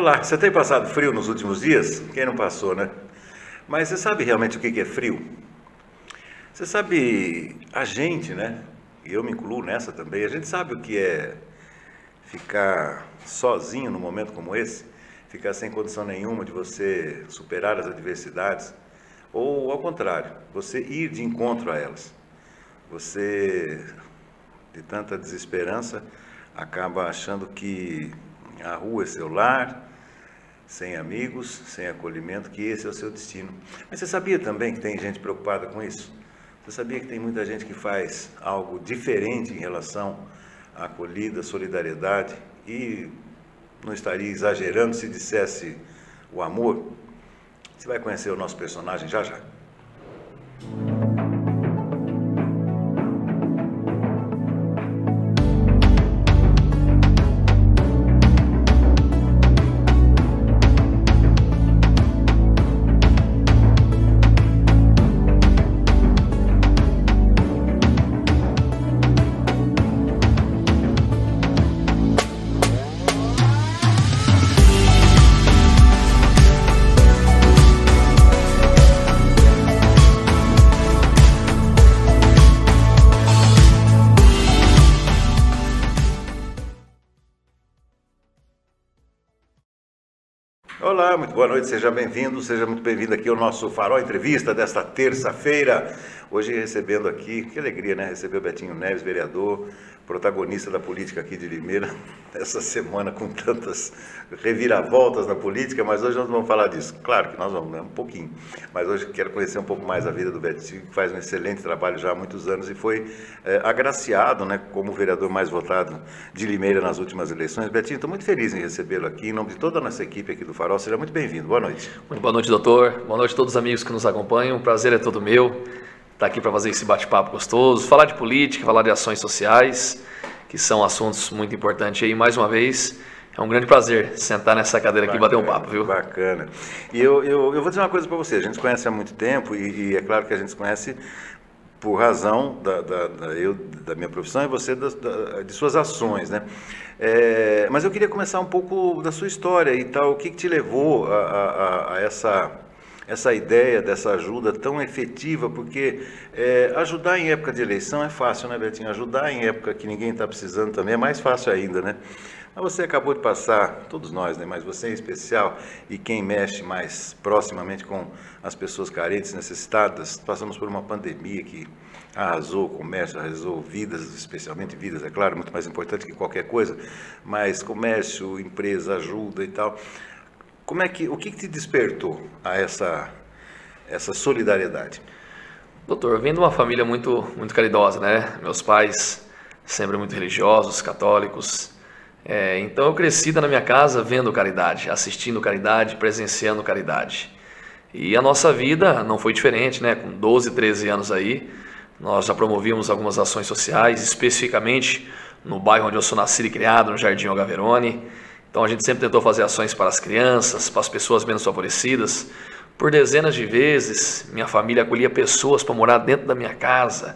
Olá, você tem passado frio nos últimos dias? Quem não passou, né? Mas você sabe realmente o que é frio? Você sabe, a gente, né? E eu me incluo nessa também, a gente sabe o que é ficar sozinho num momento como esse, ficar sem condição nenhuma de você superar as adversidades, ou ao contrário, você ir de encontro a elas. Você, de tanta desesperança, acaba achando que a rua é seu lar, sem amigos, sem acolhimento, que esse é o seu destino. Mas você sabia também que tem gente preocupada com isso? Você sabia que tem muita gente que faz algo diferente em relação à acolhida, solidariedade e não estaria exagerando se dissesse o amor? Você vai conhecer o nosso personagem já já. Boa noite, seja bem-vindo, seja muito bem-vindo aqui ao nosso Farol Entrevista desta terça-feira. Hoje recebendo aqui, que alegria, né? Receber o Betinho Neves, vereador, protagonista da política aqui de Limeira, essa semana com tantas reviravoltas na política, mas hoje nós vamos falar disso. Claro que nós vamos, né? um pouquinho, mas hoje quero conhecer um pouco mais a vida do Betinho, que faz um excelente trabalho já há muitos anos e foi é, agraciado né, como vereador mais votado de Limeira nas últimas eleições. Betinho, estou muito feliz em recebê-lo aqui, em nome de toda a nossa equipe aqui do Farol. Seja muito bem-vindo. Boa noite. Muito boa noite, doutor. Boa noite a todos os amigos que nos acompanham. O prazer é todo meu estar tá aqui para fazer esse bate-papo gostoso, falar de política, falar de ações sociais, que são assuntos muito importantes aí. Mais uma vez, é um grande prazer sentar nessa cadeira aqui e bater um papo, viu? Bacana. E eu, eu, eu vou dizer uma coisa para você. A gente se conhece há muito tempo e, e, é claro que a gente se conhece por razão da, da, da eu, da minha profissão e você da, de suas ações, né? É, mas eu queria começar um pouco da sua história e tal. O que, que te levou a, a, a essa essa ideia dessa ajuda tão efetiva, porque é, ajudar em época de eleição é fácil, né, Betinho? Ajudar em época que ninguém está precisando também é mais fácil ainda, né? Mas você acabou de passar, todos nós, né? Mas você em especial e quem mexe mais proximamente com as pessoas carentes, necessitadas, passamos por uma pandemia que arrasou o comércio, arrasou vidas, especialmente vidas, é claro, muito mais importante que qualquer coisa, mas comércio, empresa, ajuda e tal. Como é que, o que, que te despertou a essa, essa solidariedade? Doutor, eu venho de uma família muito, muito caridosa, né? Meus pais sempre muito religiosos, católicos. É, então eu cresci na minha casa vendo caridade, assistindo caridade, presenciando caridade. E a nossa vida não foi diferente, né? Com 12, 13 anos aí, nós já promovíamos algumas ações sociais, especificamente no bairro onde eu sou nascido e criado, no Jardim Algaverone. Então a gente sempre tentou fazer ações para as crianças, para as pessoas menos favorecidas. Por dezenas de vezes, minha família acolhia pessoas para morar dentro da minha casa.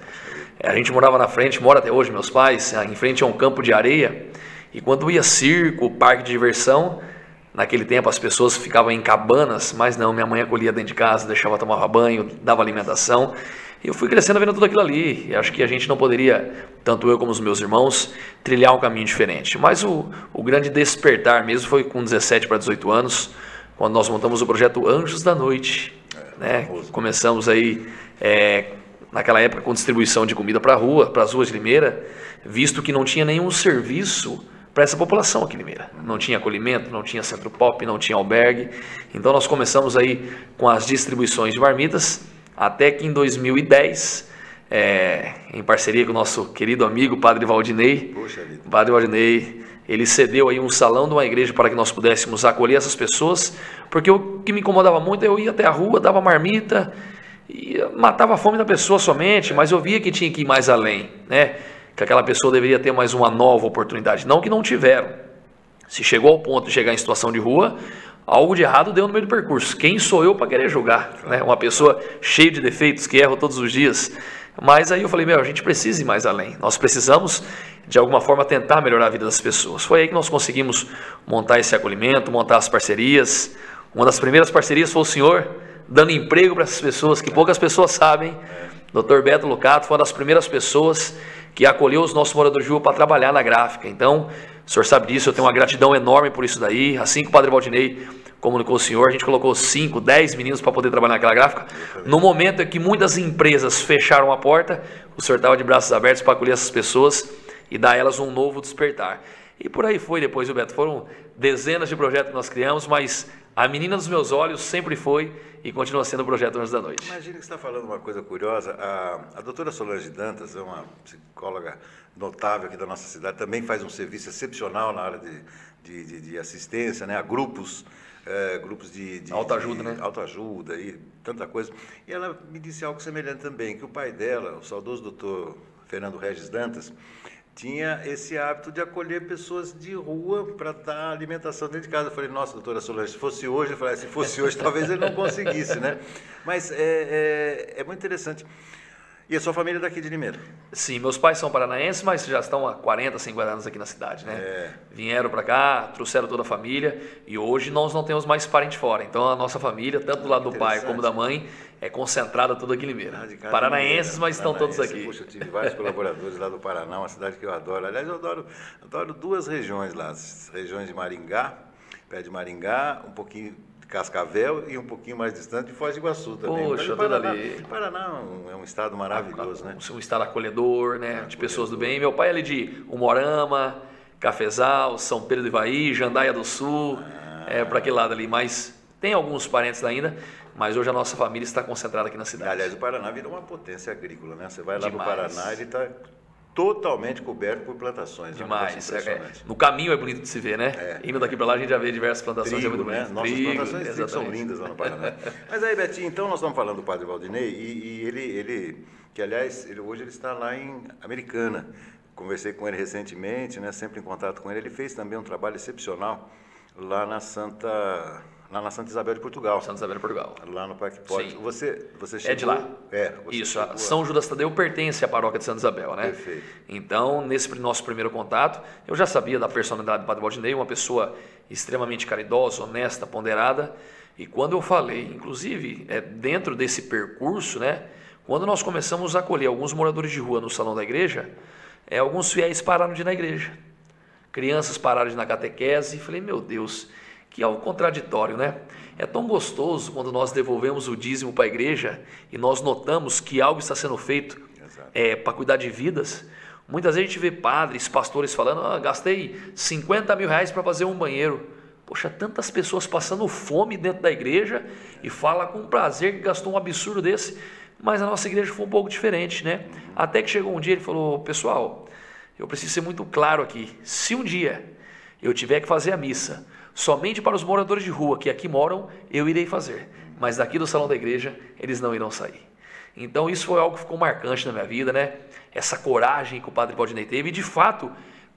A gente morava na frente, mora até hoje, meus pais, em frente a um campo de areia. E quando ia circo, parque de diversão, naquele tempo as pessoas ficavam em cabanas, mas não, minha mãe acolhia dentro de casa, deixava tomar banho, dava alimentação. E eu fui crescendo vendo tudo aquilo ali. E acho que a gente não poderia, tanto eu como os meus irmãos, trilhar um caminho diferente. Mas o, o grande despertar mesmo foi com 17 para 18 anos, quando nós montamos o projeto Anjos da Noite. Né? Começamos aí, é, naquela época, com distribuição de comida para a rua, para as ruas de Limeira, visto que não tinha nenhum serviço para essa população aqui em Limeira. Não tinha acolhimento, não tinha centro pop, não tinha albergue. Então nós começamos aí com as distribuições de marmitas até que em 2010, é, em parceria com o nosso querido amigo Padre Valdinei, Padre Valdinei, ele cedeu aí um salão de uma igreja para que nós pudéssemos acolher essas pessoas, porque o que me incomodava muito, é eu ia até a rua, dava marmita, e matava a fome da pessoa somente, mas eu via que tinha que ir mais além, né? Que aquela pessoa deveria ter mais uma nova oportunidade, não que não tiveram. Se chegou ao ponto de chegar em situação de rua, algo de errado deu no meio do percurso. Quem sou eu para querer julgar? Né? Uma pessoa cheia de defeitos, que erra todos os dias. Mas aí eu falei, meu, a gente precisa ir mais além. Nós precisamos, de alguma forma, tentar melhorar a vida das pessoas. Foi aí que nós conseguimos montar esse acolhimento, montar as parcerias. Uma das primeiras parcerias foi o senhor dando emprego para essas pessoas, que poucas pessoas sabem. Dr. Beto Lucato foi uma das primeiras pessoas que acolheu os nossos moradores de rua para trabalhar na gráfica. Então, o senhor sabe disso, eu tenho uma gratidão enorme por isso daí. Assim que o Padre Valdinei comunicou o senhor, a gente colocou 5, 10 meninos para poder trabalhar naquela gráfica. No momento em que muitas empresas fecharam a porta, o senhor estava de braços abertos para acolher essas pessoas e dar a elas um novo despertar. E por aí foi depois, o Beto. Foram dezenas de projetos que nós criamos, mas a menina dos meus olhos sempre foi e continua sendo o projeto Anjos da Noite. Imagina que você está falando uma coisa curiosa. A, a doutora Solange Dantas é uma psicóloga notável aqui da nossa cidade, também faz um serviço excepcional na área de, de, de, de assistência né, a grupos. É, grupos de, de autoajuda, né? Autoajuda e tanta coisa. E ela me disse algo semelhante também, que o pai dela, o saudoso doutor Fernando Regis Dantas, tinha esse hábito de acolher pessoas de rua para dar alimentação dentro de casa. Eu falei, nossa, doutora Solange, se fosse hoje, eu falei, se fosse hoje, talvez ele não conseguisse, né? Mas é, é, é muito interessante. E a sua família é daqui de Limeira? Sim, meus pais são paranaenses, mas já estão há 40, 50 anos aqui na cidade, né? É. Vieram para cá, trouxeram toda a família e hoje nós não temos mais parente fora. Então a nossa família, tanto do lado do pai como da mãe, é concentrada toda aqui em Limeira. Ah, Paranaenses, mas estão todos aqui. Puxa, eu tive vários colaboradores lá do Paraná, uma cidade que eu adoro. Aliás, eu adoro, adoro duas regiões lá, as regiões de Maringá, pé de Maringá, um pouquinho Cascavel e um pouquinho mais distante de Foz do Iguaçu também. Poxa, Paraná, ali. Paraná é um estado maravilhoso, né? Um estado acolhedor, né? de pessoas do bem. Meu pai é ali de Umorama, Cafezal, São Pedro do Ivaí, Jandaia do Sul, ah. é para aquele lado ali. Mas tem alguns parentes ainda, mas hoje a nossa família está concentrada aqui na cidade. Aliás, o Paraná virou uma potência agrícola, né? Você vai lá Demais. no Paraná, ele está totalmente coberto por plantações. Né? Demais. É, é, no caminho é bonito de se ver, né? É. Indo daqui para lá a gente já vê diversas plantações. Trigo, é muito né? Nossas Trigo, plantações são lindas lá no Paraná. Mas aí, Betinho, então nós estamos falando do Padre Valdinei e, e ele, ele, que aliás, ele, hoje ele está lá em Americana. Conversei com ele recentemente, né? Sempre em contato com ele. Ele fez também um trabalho excepcional lá na Santa Lá na Santa Isabel de Portugal. Santa Isabel de Portugal. Lá no Parque Porto. Você, você chegou... É de lá. É. Isso. São Judas Tadeu pertence à paróquia de Santa Isabel, né? Perfeito. Então, nesse nosso primeiro contato, eu já sabia da personalidade do Padre Valdinei, uma pessoa extremamente caridosa, honesta, ponderada. E quando eu falei, inclusive, é, dentro desse percurso, né? Quando nós começamos a acolher alguns moradores de rua no salão da igreja, é, alguns fiéis pararam de ir na igreja. Crianças pararam de ir na catequese. E falei, meu Deus que é algo contraditório, né? É tão gostoso quando nós devolvemos o dízimo para a igreja e nós notamos que algo está sendo feito é, para cuidar de vidas. Muitas vezes a gente vê padres, pastores falando: ah, gastei 50 mil reais para fazer um banheiro. Poxa, tantas pessoas passando fome dentro da igreja e fala com prazer que gastou um absurdo desse. Mas a nossa igreja foi um pouco diferente, né? Até que chegou um dia ele falou: pessoal, eu preciso ser muito claro aqui. Se um dia eu tiver que fazer a missa Somente para os moradores de rua que aqui moram, eu irei fazer, mas daqui do salão da igreja, eles não irão sair. Então isso foi algo que ficou marcante na minha vida, né? Essa coragem que o Padre Valdinei teve e de fato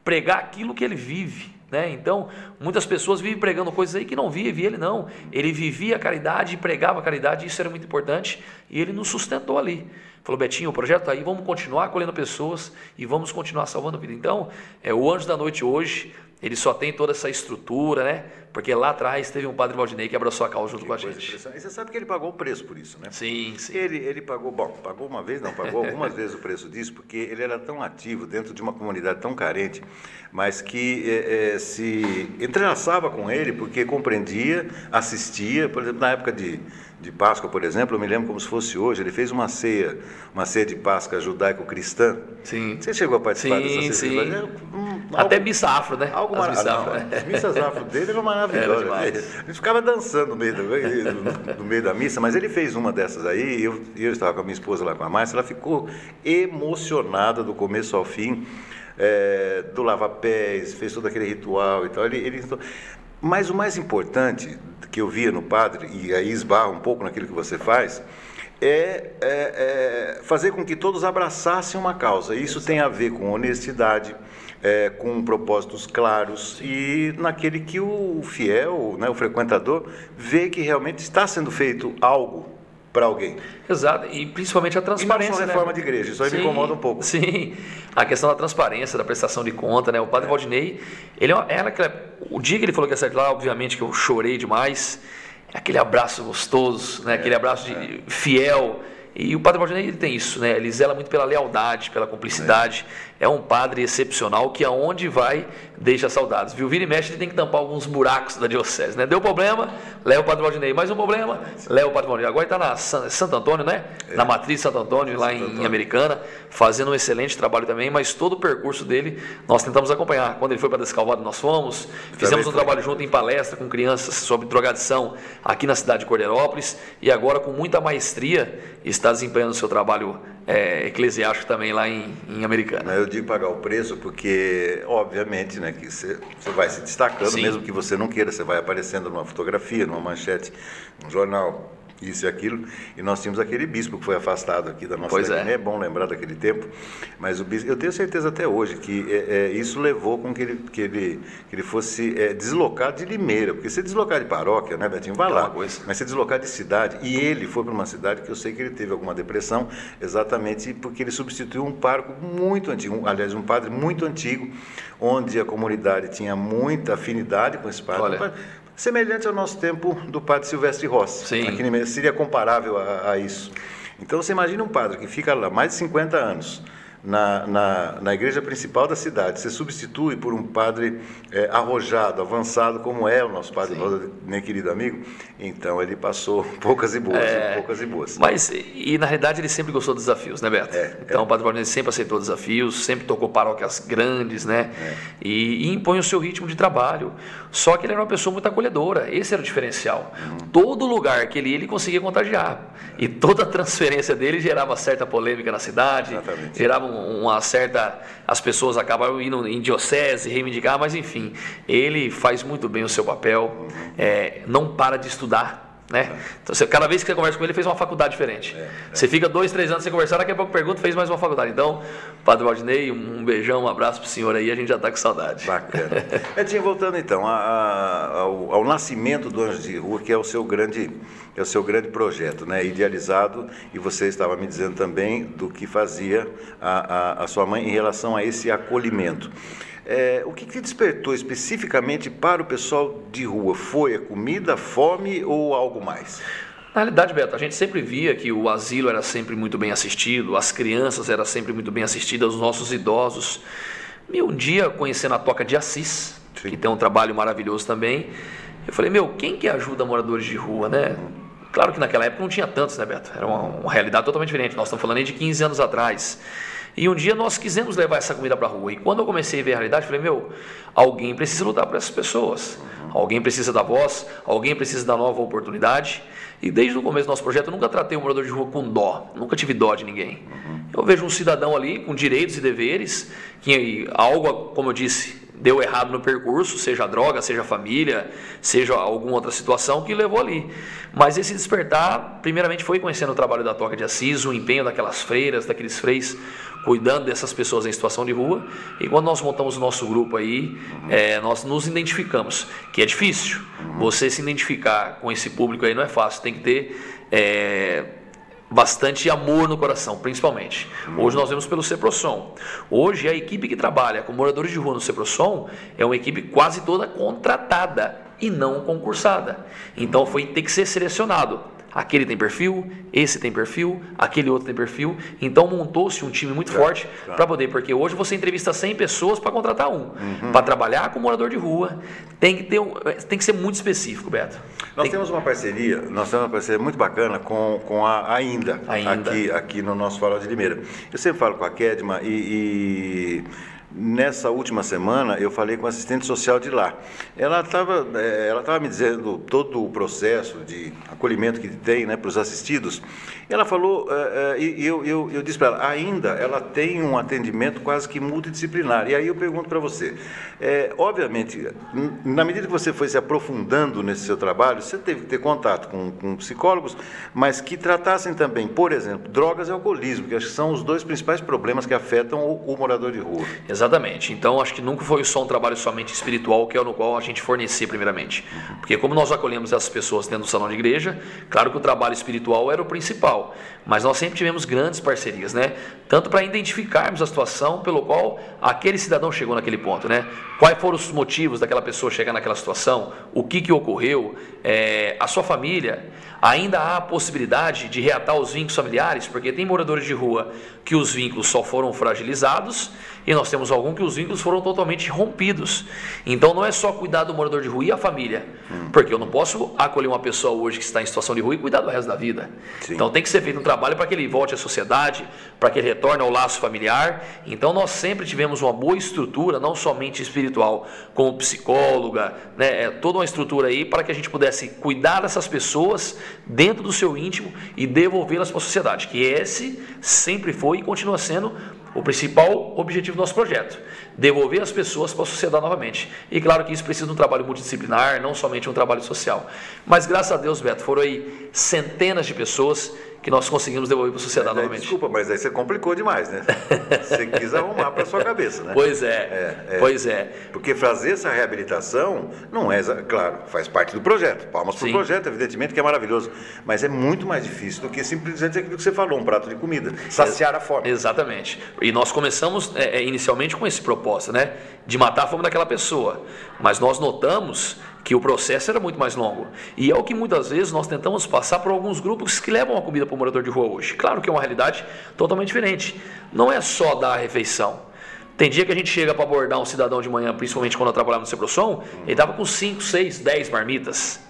pregar aquilo que ele vive, né? Então, muitas pessoas vivem pregando coisas aí que não vive, ele não. Ele vivia a caridade pregava a caridade, isso era muito importante, e ele nos sustentou ali. Falou, Betinho, o projeto está aí, vamos continuar acolhendo pessoas e vamos continuar salvando vida. Então, é, o Anjo da Noite hoje ele só tem toda essa estrutura, né? Porque lá atrás teve um padre Valdinei que abraçou a causa junto que com a gente. E você sabe que ele pagou o preço por isso, né? Sim, sim. Ele, ele pagou, bom, pagou uma vez, não, pagou algumas vezes o preço disso, porque ele era tão ativo dentro de uma comunidade tão carente, mas que é, é, se entrelaçava com ele, porque compreendia, assistia, por exemplo, na época de, de Páscoa, por exemplo, eu me lembro como se fosse hoje, ele fez uma ceia, uma ceia de Páscoa judaico-cristã. Sim. Você chegou a participar sim, dessa ceia? Sim, sim. Até missa afro, né? Algo As missa afro, né? As missas afro dele eram maravilhosas. Era? A gente ficava dançando no meio, do, no meio da missa, mas ele fez uma dessas aí, e eu, eu estava com a minha esposa lá com a Márcia, ela ficou emocionada do começo ao fim, é, do lava-pés, fez todo aquele ritual e tal. Ele, ele, mas o mais importante que eu via no padre, e aí esbarra um pouco naquilo que você faz, é, é, é, fazer com que todos abraçassem uma causa. Isso tem a ver com honestidade, é, com propósitos claros e naquele que o fiel, né, o frequentador, vê que realmente está sendo feito algo para alguém. Exato, e principalmente a transparência. E não só reforma né? de igreja, isso aí sim, me incomoda um pouco. Sim, a questão da transparência, da prestação de conta, né? O padre é. Valdinei, ele é era o dia que ele falou que ia sair de lá, obviamente que eu chorei demais, aquele abraço gostoso, né? aquele é, abraço de, é. fiel. E o Padre Valdinei ele tem isso, né? Ele zela muito pela lealdade, pela cumplicidade. É, é um padre excepcional que aonde vai deixa saudades. Viu? Vira e mexe, ele tem que tampar alguns buracos da diocese, né? Deu problema, leva o Padre Valdinei. Mais um problema, leva o Padre Valdinei. Agora está na Santo Antônio, né? É. Na matriz Santo Antônio, lá em, em, Americana, fazendo um excelente trabalho também, mas todo o percurso dele nós tentamos acompanhar. Quando ele foi para Descalvado, nós fomos, fizemos um trabalho junto em palestra com crianças sobre drogadição aqui na cidade de Cordeirópolis e agora com muita maestria está desempenhando o seu trabalho é, eclesiástico também lá em, em Americana. Eu digo pagar o preço porque, obviamente, né, que você, vai se destacando, Sim. mesmo que você não queira, você vai aparecendo numa fotografia, numa manchete, num jornal isso e aquilo. E nós tínhamos aquele bispo que foi afastado aqui da nossa pois é. é bom lembrar daquele tempo. Mas o bispo, eu tenho certeza até hoje que é, é, isso levou com que ele, que ele, que ele fosse é, deslocado de Limeira. Porque se deslocar de paróquia, né, Betinho? Vai lá. Mas se deslocar de cidade. E ele foi para uma cidade que eu sei que ele teve alguma depressão, exatamente porque ele substituiu um pároco muito antigo, aliás, um padre muito antigo, onde a comunidade tinha muita afinidade com esse padre. Olha semelhante ao nosso tempo do padre Silvestre Rossi. Sim. Aqui seria comparável a, a isso. Então você imagina um padre que fica lá mais de 50 anos, na, na, na, igreja principal da cidade, você substitui por um padre é, arrojado, avançado, como é o nosso padre Rosa, meu querido amigo, então ele passou poucas e boas, é, poucas e boas. Mas, e na realidade ele sempre gostou de desafios, né Beto? É, então é. o padre Valdir sempre aceitou desafios, sempre tocou paróquias grandes, né? É. E, e, impõe o seu ritmo de trabalho. Só que ele era uma pessoa muito acolhedora, esse era o diferencial. Uhum. Todo lugar que ele ia, ele conseguia contagiar. E toda a transferência dele gerava certa polêmica na cidade, Exatamente. gerava um uma certa. As pessoas acabam indo em diocese, reivindicar, mas enfim, ele faz muito bem o seu papel, é, não para de estudar. Né? Então, você, cada vez que você conversa com ele, ele fez uma faculdade diferente. É, é. Você fica dois, três anos sem conversar, daqui a pouco pergunta, fez mais uma faculdade. Então, Padre Valdinei, um beijão, um abraço para o senhor aí, a gente já está com saudade. Bacana. Edinho, voltando então a, a, ao, ao, nascimento do Anjo de Rua, que é o seu grande, é o seu grande projeto, né? idealizado, e você estava me dizendo também do que fazia a, a, a sua mãe em relação a esse acolhimento. É, o que, que despertou especificamente para o pessoal de rua? Foi a comida, a fome ou algo mais? Na realidade, Beto, a gente sempre via que o asilo era sempre muito bem assistido, as crianças eram sempre muito bem assistidas, os nossos idosos. E um dia, conhecendo a Toca de Assis, Sim. que tem um trabalho maravilhoso também, eu falei, meu, quem que ajuda moradores de rua, né? Claro que naquela época não tinha tantos, né, Beto? Era uma, uma realidade totalmente diferente. Nós estamos falando aí de 15 anos atrás. E um dia nós quisemos levar essa comida para a rua. E quando eu comecei a ver a realidade, falei: meu, alguém precisa lutar por essas pessoas. Alguém precisa da voz, alguém precisa da nova oportunidade. E desde o começo do nosso projeto, eu nunca tratei o morador de rua com dó, nunca tive dó de ninguém. Eu vejo um cidadão ali com direitos e deveres, que algo, como eu disse, deu errado no percurso, seja droga, seja família, seja alguma outra situação que levou ali. Mas esse despertar, primeiramente, foi conhecendo o trabalho da Toca de Assis, o empenho daquelas freiras, daqueles freis cuidando dessas pessoas em situação de rua. E quando nós montamos o nosso grupo aí, é, nós nos identificamos, que é difícil. Você se identificar com esse público aí não é fácil, tem que ter é, bastante amor no coração, principalmente. Hoje nós vemos pelo Ceprosom. Hoje a equipe que trabalha com moradores de rua no Ceprosom é uma equipe quase toda contratada e não concursada. Então foi ter que ser selecionado aquele tem perfil, esse tem perfil, aquele outro tem perfil. Então montou-se um time muito forte para poder, porque hoje você entrevista 100 pessoas para contratar um. Uhum. Para trabalhar com morador de rua, tem que, ter um, tem que ser muito específico, Beto. Nós tem... temos uma parceria, nós temos uma parceria muito bacana com, com a Ainda, Ainda. Aqui, aqui no nosso Farol de Limeira. Eu sempre falo com a Kedma e... e Nessa última semana, eu falei com a assistente social de lá. Ela estava é, ela tava me dizendo todo o processo de acolhimento que tem né, para os assistidos. Ela falou, é, é, e eu, eu, eu disse para ela, ainda ela tem um atendimento quase que multidisciplinar. E aí eu pergunto para você, é, obviamente, na medida que você foi se aprofundando nesse seu trabalho, você teve que ter contato com, com psicólogos, mas que tratassem também, por exemplo, drogas e alcoolismo, que acho que são os dois principais problemas que afetam o, o morador de rua. Então, acho que nunca foi só um trabalho somente espiritual, que é no qual a gente fornecia primeiramente. Porque como nós acolhemos essas pessoas dentro do salão de igreja, claro que o trabalho espiritual era o principal, mas nós sempre tivemos grandes parcerias, né? Tanto para identificarmos a situação pelo qual aquele cidadão chegou naquele ponto, né? Quais foram os motivos daquela pessoa chegar naquela situação? O que, que ocorreu? É, a sua família, ainda há a possibilidade de reatar os vínculos familiares, porque tem moradores de rua que os vínculos só foram fragilizados e nós temos algum que os vínculos foram totalmente rompidos. Então não é só cuidar do morador de rua e a família, hum. porque eu não posso acolher uma pessoa hoje que está em situação de rua e cuidar do resto da vida. Sim. Então tem que ser feito um trabalho para que ele volte à sociedade, para que ele retorne ao laço familiar. Então nós sempre tivemos uma boa estrutura, não somente espiritual, como psicóloga, né, é toda uma estrutura aí para que a gente pudesse cuidar dessas pessoas dentro do seu íntimo e devolvê-las para a sociedade, que esse sempre foi e continua sendo o principal objetivo do nosso projeto, devolver as pessoas para a sociedade novamente. E claro que isso precisa de um trabalho multidisciplinar, não somente um trabalho social. Mas graças a Deus, Beto, foram aí centenas de pessoas que nós conseguimos devolver para a sociedade mas, novamente. Desculpa, mas aí você complicou demais, né? Você quis arrumar para sua cabeça, né? Pois é, é, é, pois é. Porque fazer essa reabilitação não é, claro, faz parte do projeto. Palmas para o projeto, evidentemente, que é maravilhoso. Mas é muito mais difícil do que simplesmente aquilo que você falou, um prato de comida, saciar a fome. Exatamente. E nós começamos é, é inicialmente com esse propósito, né? De matar a fome daquela pessoa. Mas nós notamos que o processo era muito mais longo. E é o que muitas vezes nós tentamos passar por alguns grupos que levam a comida para o morador de rua hoje. Claro que é uma realidade totalmente diferente. Não é só dar a refeição. Tem dia que a gente chega para abordar um cidadão de manhã, principalmente quando eu trabalhava no Ceprosom, ele estava com 5, 6, 10 marmitas.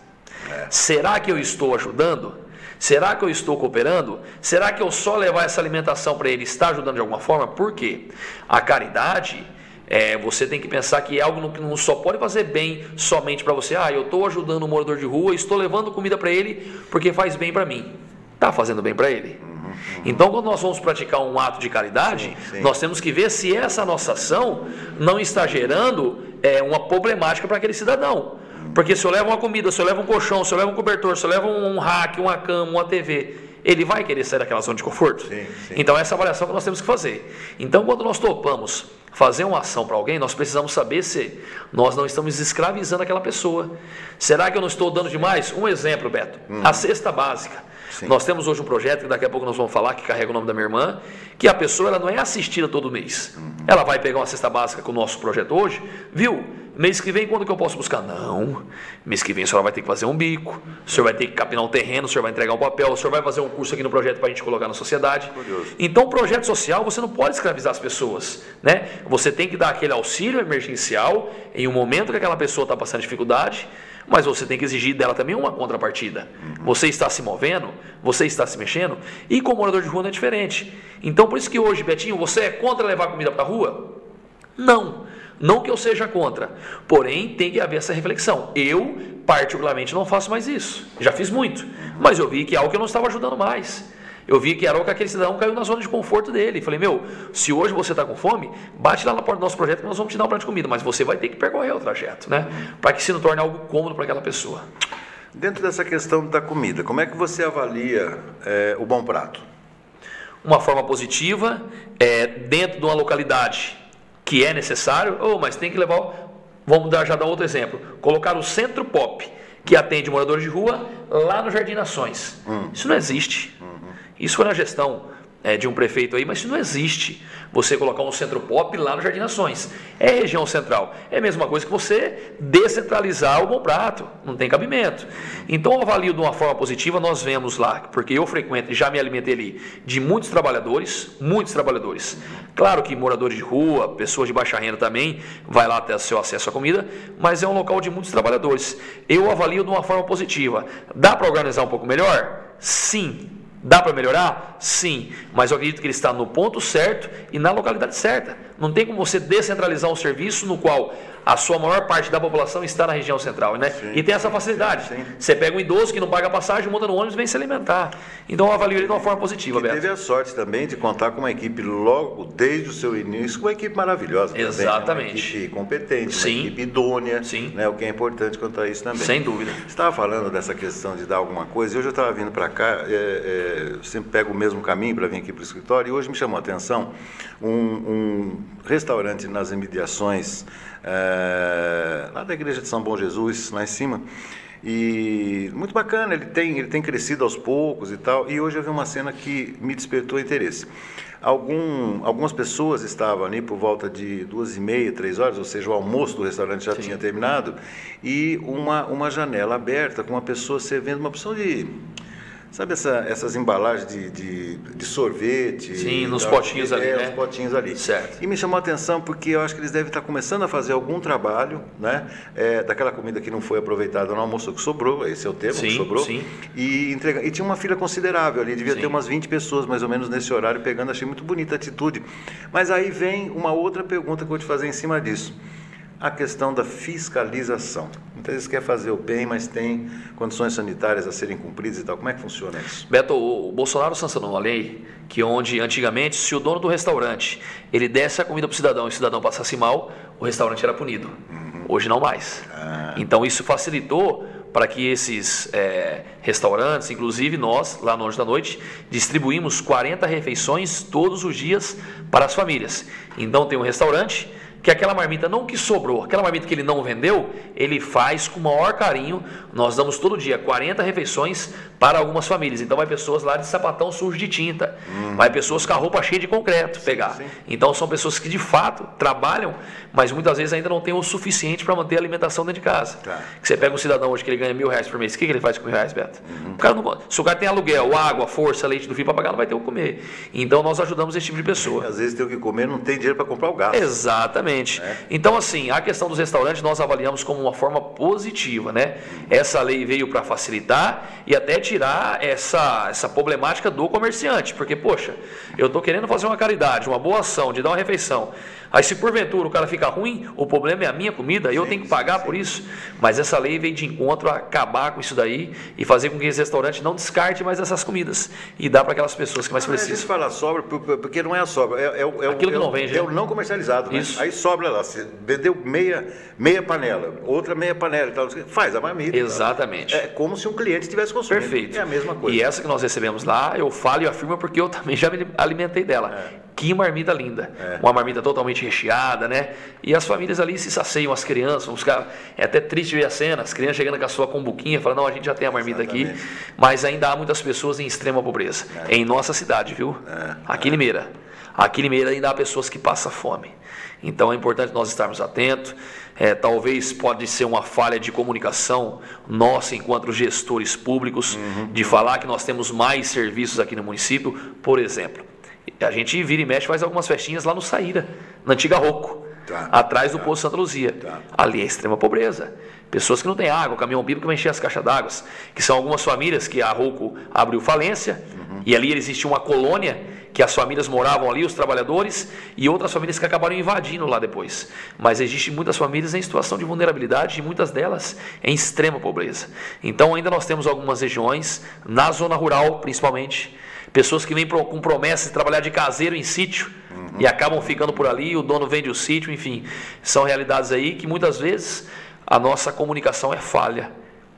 É. Será que eu estou ajudando? Será que eu estou cooperando? Será que eu só levar essa alimentação para ele está ajudando de alguma forma? Por quê? A caridade é, você tem que pensar que é algo que não só pode fazer bem somente para você. Ah, eu estou ajudando um morador de rua, estou levando comida para ele porque faz bem para mim. Está fazendo bem para ele. Uhum, uhum. Então, quando nós vamos praticar um ato de caridade, sim, sim. nós temos que ver se essa nossa ação não está gerando é, uma problemática para aquele cidadão. Porque se eu levo uma comida, se eu levo um colchão, se eu levo um cobertor, se eu levo um rack, uma cama, uma TV, ele vai querer sair daquela zona de conforto? Sim, sim. Então, essa avaliação que nós temos que fazer. Então, quando nós topamos fazer uma ação para alguém, nós precisamos saber se nós não estamos escravizando aquela pessoa. Será que eu não estou dando demais? Um exemplo, Beto. Hum. A cesta básica. Sim. Nós temos hoje um projeto que daqui a pouco nós vamos falar, que carrega o nome da minha irmã, que a pessoa ela não é assistida todo mês. Uhum. Ela vai pegar uma cesta básica com o nosso projeto hoje, viu? Mês que vem, quando que eu posso buscar? Não. Mês que vem a senhora vai ter que fazer um bico, o senhor vai ter que capinar um terreno, o senhor vai entregar um papel, o senhor vai fazer um curso aqui no projeto para a gente colocar na sociedade. Curioso. Então, o projeto social, você não pode escravizar as pessoas. Né? Você tem que dar aquele auxílio emergencial em um momento que aquela pessoa está passando dificuldade, mas você tem que exigir dela também uma contrapartida. Uhum. Você está se movendo, você está se mexendo, e com o morador de rua não é diferente. Então, por isso que hoje, Betinho, você é contra levar comida para a rua? Não. Não que eu seja contra, porém tem que haver essa reflexão. Eu, particularmente, não faço mais isso. Já fiz muito, mas eu vi que é algo que eu não estava ajudando mais. Eu vi que era o que aquele cidadão caiu na zona de conforto dele. Falei, meu, se hoje você está com fome, bate lá na porta do nosso projeto que nós vamos te dar um prato de comida, mas você vai ter que percorrer o trajeto, né? Para que se não torne algo cômodo para aquela pessoa. Dentro dessa questão da comida, como é que você avalia é, o bom prato? Uma forma positiva, é, dentro de uma localidade que é necessário, oh, mas tem que levar. Vamos dar, já dar outro exemplo. Colocar o centro pop, que atende moradores de rua, lá no Jardim Nações. Hum. Isso não existe. Uhum. Isso foi na gestão é, de um prefeito aí, mas isso não existe. Você colocar um centro pop lá no Jardim Nações. É região central. É a mesma coisa que você descentralizar o Bom Prato. Não tem cabimento. Então, eu avalio de uma forma positiva, nós vemos lá, porque eu frequento já me alimentei ali, de muitos trabalhadores, muitos trabalhadores. Claro que moradores de rua, pessoas de baixa renda também, vai lá ter seu acesso à comida, mas é um local de muitos trabalhadores. Eu avalio de uma forma positiva. Dá para organizar um pouco melhor? Sim, Dá para melhorar? Sim, mas eu acredito que ele está no ponto certo e na localidade certa. Não tem como você descentralizar um serviço no qual a sua maior parte da população está na região central, né? Sim, e tem essa facilidade. Sim. Você pega um idoso que não paga passagem, monta no ônibus e vem se alimentar. Então eu avalio ele de uma forma positiva, Beto. teve a sorte também de contar com uma equipe logo desde o seu início, uma equipe maravilhosa. Exatamente. Também, né? Uma equipe competente, Sim. uma equipe idônea, Sim. Né? o que é importante quanto a isso também. Sem dúvida. Você estava falando dessa questão de dar alguma coisa, hoje eu estava vindo para cá, é, é, sempre pego o mesmo caminho para vir aqui para o escritório, e hoje me chamou a atenção um, um restaurante nas imediações é, lá da igreja de São Bom Jesus, lá em cima. E muito bacana, ele tem, ele tem crescido aos poucos e tal. E hoje eu vi uma cena que me despertou interesse. Algum, algumas pessoas estavam ali por volta de duas e meia, três horas, ou seja, o almoço do restaurante já Sim. tinha terminado, e uma, uma janela aberta com uma pessoa servindo uma opção de Sabe essa, essas embalagens de, de, de sorvete? Sim, nos potinhos ali, é, né? potinhos ali. Certo. E me chamou a atenção porque eu acho que eles devem estar começando a fazer algum trabalho, né? É, daquela comida que não foi aproveitada no almoço que sobrou, esse é o termo, sim, que sobrou. Sim. E, entrega, e tinha uma fila considerável ali, devia sim. ter umas 20 pessoas mais ou menos nesse horário pegando, achei muito bonita a atitude. Mas aí vem uma outra pergunta que eu vou te fazer em cima disso a questão da fiscalização. Muitas vezes quer fazer o bem, mas tem condições sanitárias a serem cumpridas e tal. Como é que funciona isso? Beto, o Bolsonaro sancionou uma lei que onde antigamente, se o dono do restaurante ele desse a comida para o cidadão e o cidadão passasse mal, o restaurante era punido. Uhum. Hoje não mais. Ah. Então isso facilitou para que esses é, restaurantes, inclusive nós, lá no Anjo da Noite, distribuímos 40 refeições todos os dias para as famílias. Então tem um restaurante que aquela marmita não que sobrou, aquela marmita que ele não vendeu, ele faz com o maior carinho. Nós damos todo dia 40 refeições para algumas famílias. Então vai pessoas lá de sapatão sujo de tinta, hum. vai pessoas com a roupa cheia de concreto pegar. Sim, sim. Então são pessoas que de fato trabalham, mas muitas vezes ainda não têm o suficiente para manter a alimentação dentro de casa. Tá. você pega um cidadão hoje que ele ganha mil reais por mês, o que, que ele faz com mil reais, Beto? Uhum. O cara não, se o cara tem aluguel, água, força, leite do filho para pagar, não vai ter o que comer. Então nós ajudamos esse tipo de pessoa. Às vezes tem o que comer, não tem dinheiro para comprar o gasto. Exatamente. É. Então, assim, a questão dos restaurantes nós avaliamos como uma forma positiva, né? Essa lei veio para facilitar e até tirar essa, essa problemática do comerciante, porque, poxa, eu estou querendo fazer uma caridade, uma boa ação, de dar uma refeição. Aí se porventura o cara fica ruim, o problema é a minha comida, eu tenho que pagar por isso. Mas essa lei veio de encontro a acabar com isso daí e fazer com que esse restaurante não descarte mais essas comidas e dá para aquelas pessoas que mais precisam. A gente fala sobra porque não é a sobra, é, é, é Aquilo que não vende. É o não comercializado. Né? Isso. Aí sobra lá, você vendeu meia, meia panela, outra meia panela, tal, faz a marmita. Exatamente. É como se um cliente tivesse consumido. Perfeito. É a mesma coisa. E essa que nós recebemos lá, eu falo e afirmo porque eu também já me alimentei dela. É. Que marmita linda. É. Uma marmita totalmente recheada, né? E as famílias ali se saceiam, as crianças, os caras, é até triste ver a cena, as crianças chegando com a sua combuquinha, falando, não, a gente já tem a marmita Exatamente. aqui, mas ainda há muitas pessoas em extrema pobreza. É. Em nossa cidade, viu? É. Aqui em Limeira. Aqui em Limeira ainda há pessoas que passam fome. Então é importante nós estarmos atentos. É, talvez pode ser uma falha de comunicação nossa enquanto gestores públicos, uhum. de falar que nós temos mais serviços aqui no município, por exemplo. A gente vira e mexe, faz algumas festinhas lá no Saíra, na antiga Roco, tá, atrás do tá, Poço Santa Luzia. Tá. Ali é extrema pobreza. Pessoas que não têm água, caminhão bíblico vai encher as caixas d'água, que são algumas famílias que a Roco abriu falência, uhum. e ali existia uma colônia que as famílias moravam ali, os trabalhadores, e outras famílias que acabaram invadindo lá depois. Mas existem muitas famílias em situação de vulnerabilidade e muitas delas em extrema pobreza. Então ainda nós temos algumas regiões, na zona rural principalmente, Pessoas que vêm com promessa de trabalhar de caseiro em sítio uhum. e acabam ficando por ali, o dono vende o sítio, enfim. São realidades aí que muitas vezes a nossa comunicação é falha.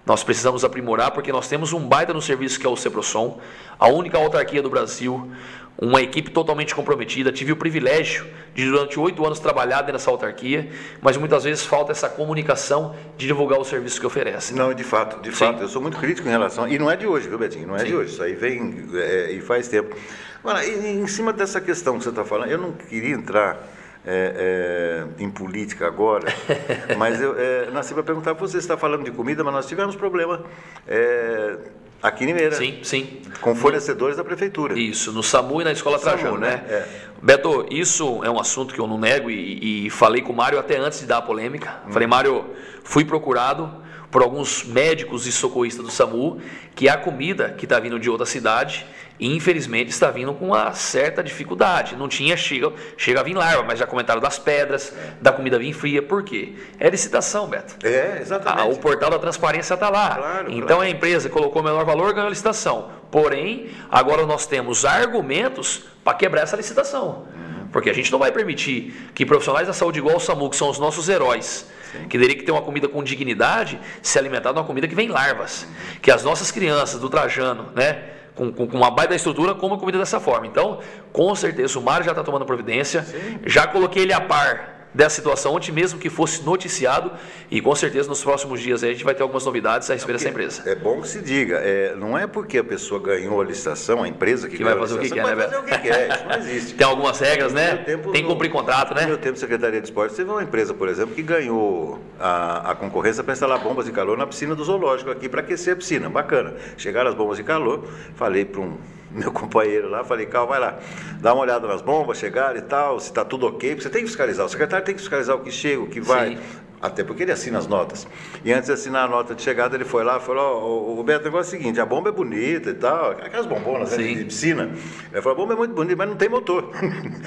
Nós precisamos aprimorar porque nós temos um baita no serviço que é o Ceprosom, a única autarquia do Brasil, uma equipe totalmente comprometida. Tive o privilégio de, durante oito anos, trabalhar dessa autarquia, mas muitas vezes falta essa comunicação de divulgar o serviço que oferece. Não, de fato, de Sim. fato. Eu sou muito crítico em relação. E não é de hoje, viu, Betinho? Não é Sim. de hoje. Isso aí vem é, e faz tempo. Agora, em cima dessa questão que você está falando, eu não queria entrar. É, é, em política agora, mas eu é, nasci para perguntar, você está falando de comida, mas nós tivemos problema é, Aqui em Limeira. Sim, sim. Com fornecedores da prefeitura. Isso, no SAMU e na Escola SAMU, Trajano, né? É. Beto, isso é um assunto que eu não nego e, e falei com o Mário até antes de dar a polêmica. Hum. Falei, Mário, fui procurado por alguns médicos e socorristas do SAMU que a comida que está vindo de outra cidade e infelizmente está vindo com uma certa dificuldade. Não tinha, chega, chega a vir larva, mas já comentaram das pedras, da comida vir fria. Por quê? É licitação, Beto. É, exatamente. Ah, o portal da transparência está lá. Claro, então claro. a empresa colocou o menor valor, ganhou a licitação. Porém, agora nós temos argumentos para quebrar essa licitação. Uhum. Porque a gente não vai permitir que profissionais da saúde igual o SAMU, que são os nossos heróis, Sim. que teria que ter uma comida com dignidade, se alimentar de uma comida que vem larvas. Uhum. Que as nossas crianças do Trajano, né? Com, com, uma baita estrutura, como a comida dessa forma. Então, com certeza, o Mário já está tomando providência. Sim. Já coloquei ele a par dessa situação, ontem mesmo que fosse noticiado, e com certeza nos próximos dias a gente vai ter algumas novidades a respeito dessa empresa. É bom que se diga, é, não é porque a pessoa ganhou a licitação, a empresa que, que vai fazer o que quer, né, vai fazer o que quer, isso não existe. Tem algumas regras, né? Tempo, Tem que cumprir contrato, né? No meu tempo de Secretaria de Esporte, teve uma empresa, por exemplo, que ganhou a, a concorrência para instalar bombas de calor na piscina do zoológico aqui, para aquecer a piscina, bacana. Chegaram as bombas de calor, falei para um meu companheiro lá, falei, calma, vai lá, dá uma olhada nas bombas, chegaram e tal, se está tudo ok, porque você tem que fiscalizar, o secretário tem que fiscalizar o que chega, o que vai, Sim. até porque ele assina as notas. E antes de assinar a nota de chegada, ele foi lá e falou, oh, o Beto, o negócio é o seguinte, a bomba é bonita e tal, aquelas bombonas né, de piscina. Ele falou, a bomba é muito bonita, mas não tem motor.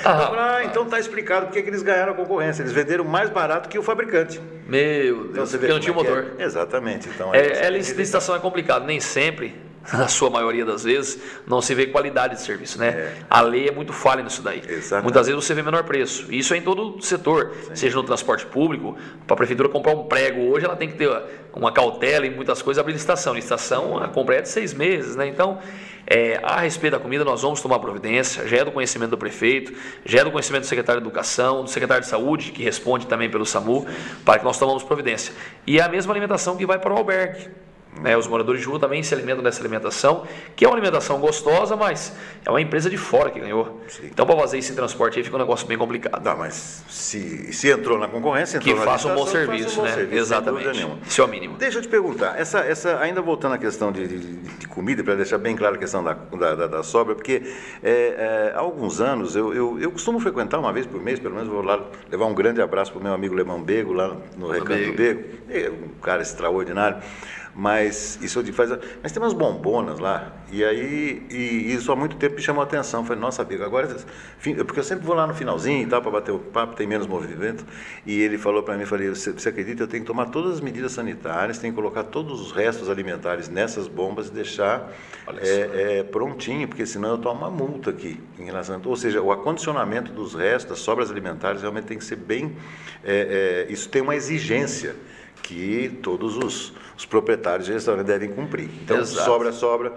Ah, falei, ah então tá explicado porque que eles ganharam a concorrência, eles venderam mais barato que o fabricante. Meu Deus, então, você vê porque não tinha é motor. É. Exatamente. Então, é, é, licitação é complicado, nem sempre na sua maioria das vezes, não se vê qualidade de serviço, né? É. A lei é muito falha nisso daí. Exatamente. Muitas vezes você vê menor preço. E isso é em todo o setor, Sim. seja no transporte público, para a prefeitura comprar um prego hoje, ela tem que ter uma cautela em muitas coisas, abrir licitação. Licitação, a compra é de seis meses, né? Então, é, a respeito da comida, nós vamos tomar providência, já é do conhecimento do prefeito, já é do conhecimento do secretário de Educação, do secretário de Saúde, que responde também pelo SAMU, para que nós tomamos providência. E é a mesma alimentação que vai para o albergue. Né? Os moradores de rua também se alimentam dessa alimentação, que é uma alimentação gostosa, mas é uma empresa de fora que ganhou. Sim. Então, para fazer isso em transporte aí fica um negócio bem complicado. Não, mas se, se entrou na concorrência, entrou que na faça um bom serviço, um bom né? Serviço, Exatamente. Isso é o mínimo. Deixa eu te perguntar, essa, essa, ainda voltando à questão de, de, de comida, para deixar bem claro a questão da, da, da, da sobra, porque é, é, há alguns anos eu, eu, eu, costumo frequentar uma vez por mês, pelo menos vou lá levar um grande abraço para o meu amigo Lemão Bego, lá no Recanto do Bego. É um cara extraordinário. Mas isso eu faz. Mas tem umas bombonas lá. E aí, e isso há muito tempo me chamou a atenção. Falei, nossa, amigo, agora. Porque eu sempre vou lá no finalzinho e tal, para bater o papo, tem menos movimento. E ele falou para mim, falei, você, você acredita, eu tenho que tomar todas as medidas sanitárias, tenho que colocar todos os restos alimentares nessas bombas e deixar é, é, prontinho, porque senão eu tomo uma multa aqui em relação. Ou seja, o acondicionamento dos restos, das sobras alimentares, realmente tem que ser bem. É, é isso tem uma exigência que todos os, os proprietários de restaurante devem cumprir. Então, Exato. sobra, sobra,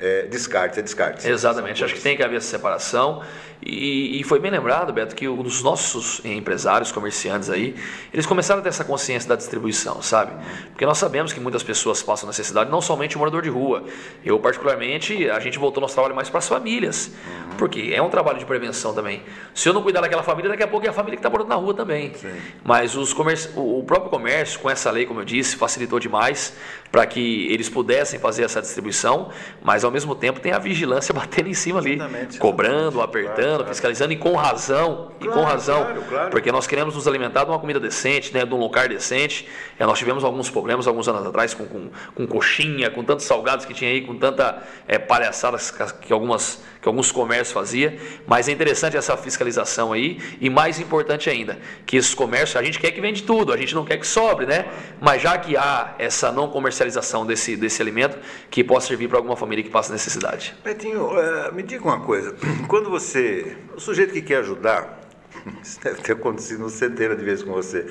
é, descarte é descarte. Exatamente, acho que tem que haver essa separação. E, e, foi bem lembrado, Beto, que os nossos empresários, comerciantes aí, eles começaram a ter essa consciência da distribuição, sabe? Porque nós sabemos que muitas pessoas passam necessidade, não somente o morador de rua. Eu, particularmente, a gente voltou nosso trabalho mais para as famílias, uhum. porque é um trabalho de prevenção também. Se eu não cuidar daquela família, daqui a pouco é a família que está morando na rua também. Sim. Mas os comerci... o próprio comércio, com essa lei, como eu disse, facilitou demais para que eles pudessem fazer essa distribuição, mas ao mesmo tempo tem a vigilância batendo em cima ali, Exatamente. cobrando, apertando claro, fiscalizando e com razão, claro, e com razão, claro, claro. porque nós queremos nos alimentar de uma comida decente, né, de um lugar decente. É, nós tivemos alguns problemas alguns anos atrás com, com, com, coxinha, com tantos salgados que tinha aí, com tanta é, palhaçada que, algumas, que alguns comércios faziam, mas é interessante essa fiscalização aí e mais importante ainda, que esses comércios, a gente quer que vende tudo, a gente não quer que sobre, né? Mas já que há essa não comercialização desse, desse alimento, que possa servir para alguma família que passa necessidade. Betinho, uh, me diga uma coisa, quando você o sujeito que quer ajudar, isso deve ter acontecido centenas de vezes com você.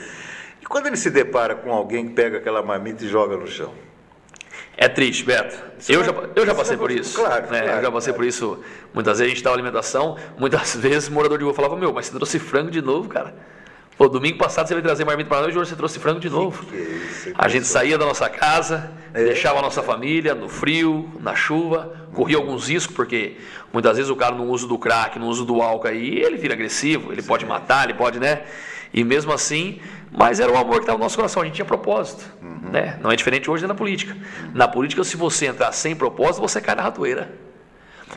E quando ele se depara com alguém que pega aquela marmita e joga no chão? É triste, Beto. eu, já, eu já passei por isso. Claro, né? claro, Eu já passei por isso. Muitas vezes a gente dava alimentação, muitas vezes o morador de rua falava, meu, mas você trouxe frango de novo, cara. Pô, domingo passado você veio trazer marmita para nós, hoje você trouxe frango de novo. Que que é isso, a gente saía da nossa casa, é. deixava a nossa família no frio, na chuva, corria alguns riscos, porque muitas vezes o cara no uso do crack, no uso do álcool aí, ele vira agressivo, ele Sim. pode matar, ele pode, né? E mesmo assim, mas era o amor que estava no nosso coração, a gente tinha propósito. Uhum. Né? Não é diferente hoje na política. Na política, se você entrar sem propósito, você cai na ratoeira.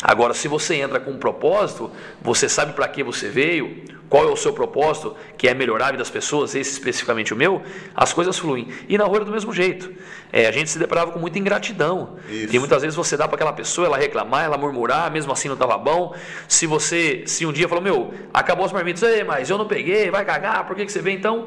Agora, se você entra com um propósito, você sabe para que você veio, qual é o seu propósito, que é melhorar a vida das pessoas, esse especificamente o meu, as coisas fluem. E na rua era do mesmo jeito. É, a gente se deparava com muita ingratidão. Isso. E muitas vezes você dá para aquela pessoa, ela reclamar, ela murmurar, mesmo assim não estava bom. Se você, se um dia falou, meu, acabou as marmitas, mas eu não peguei, vai cagar, por que, que você vem então?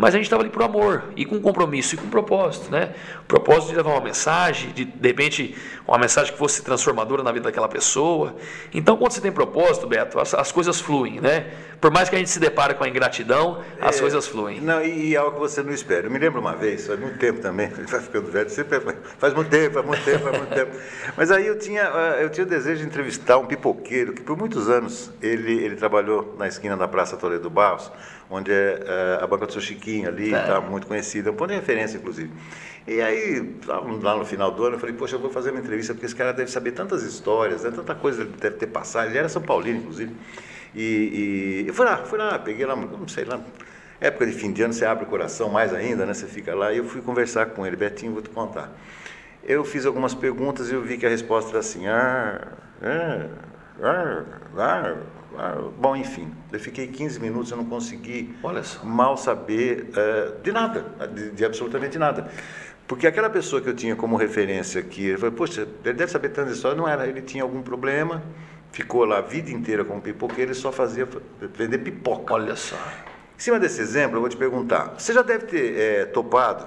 Mas a gente estava ali por amor e com compromisso e com propósito, né? Propósito de levar uma mensagem, de de repente uma mensagem que fosse transformadora na vida daquela pessoa. Então, quando você tem propósito, Beto, as, as coisas fluem, né? Por mais que a gente se depare com a ingratidão, as é, coisas fluem. Não, e, e, algo que você não espera. Eu me lembro uma vez, faz muito tempo também, vai ficando velho, sempre faz muito tempo, faz muito tempo, faz muito tempo. Mas aí eu tinha, eu tinha o desejo de entrevistar um pipoqueiro que por muitos anos ele, ele trabalhou na esquina da Praça Toledo Barros, onde é, é a banca do seu Chiquinho ali, está é. muito conhecida, é um ponto de referência, inclusive. E aí, lá no final do ano, eu falei, poxa, eu vou fazer uma entrevista, porque esse cara deve saber tantas histórias, né, tanta coisa ele deve ter passado. Ele era São Paulino, inclusive. E, e eu fui lá, fui lá, peguei lá, não sei lá, época de fim de ano, você abre o coração mais ainda, né? Você fica lá. E eu fui conversar com ele, Betinho, vou te contar. Eu fiz algumas perguntas e eu vi que a resposta era assim, ah, ah, ah, ah, ah. Bom, enfim, eu fiquei 15 minutos, eu não consegui mal saber uh, de nada, de, de, absolutamente nada. Porque aquela pessoa que eu tinha como referência aqui, ele falou, poxa, ele deve saber tantas histórias, não era, ele tinha algum problema, ficou lá a vida inteira como pipoqueiro e só fazia vender pipoca. Olha só. Em cima desse exemplo, eu vou te perguntar: você já deve ter é, topado,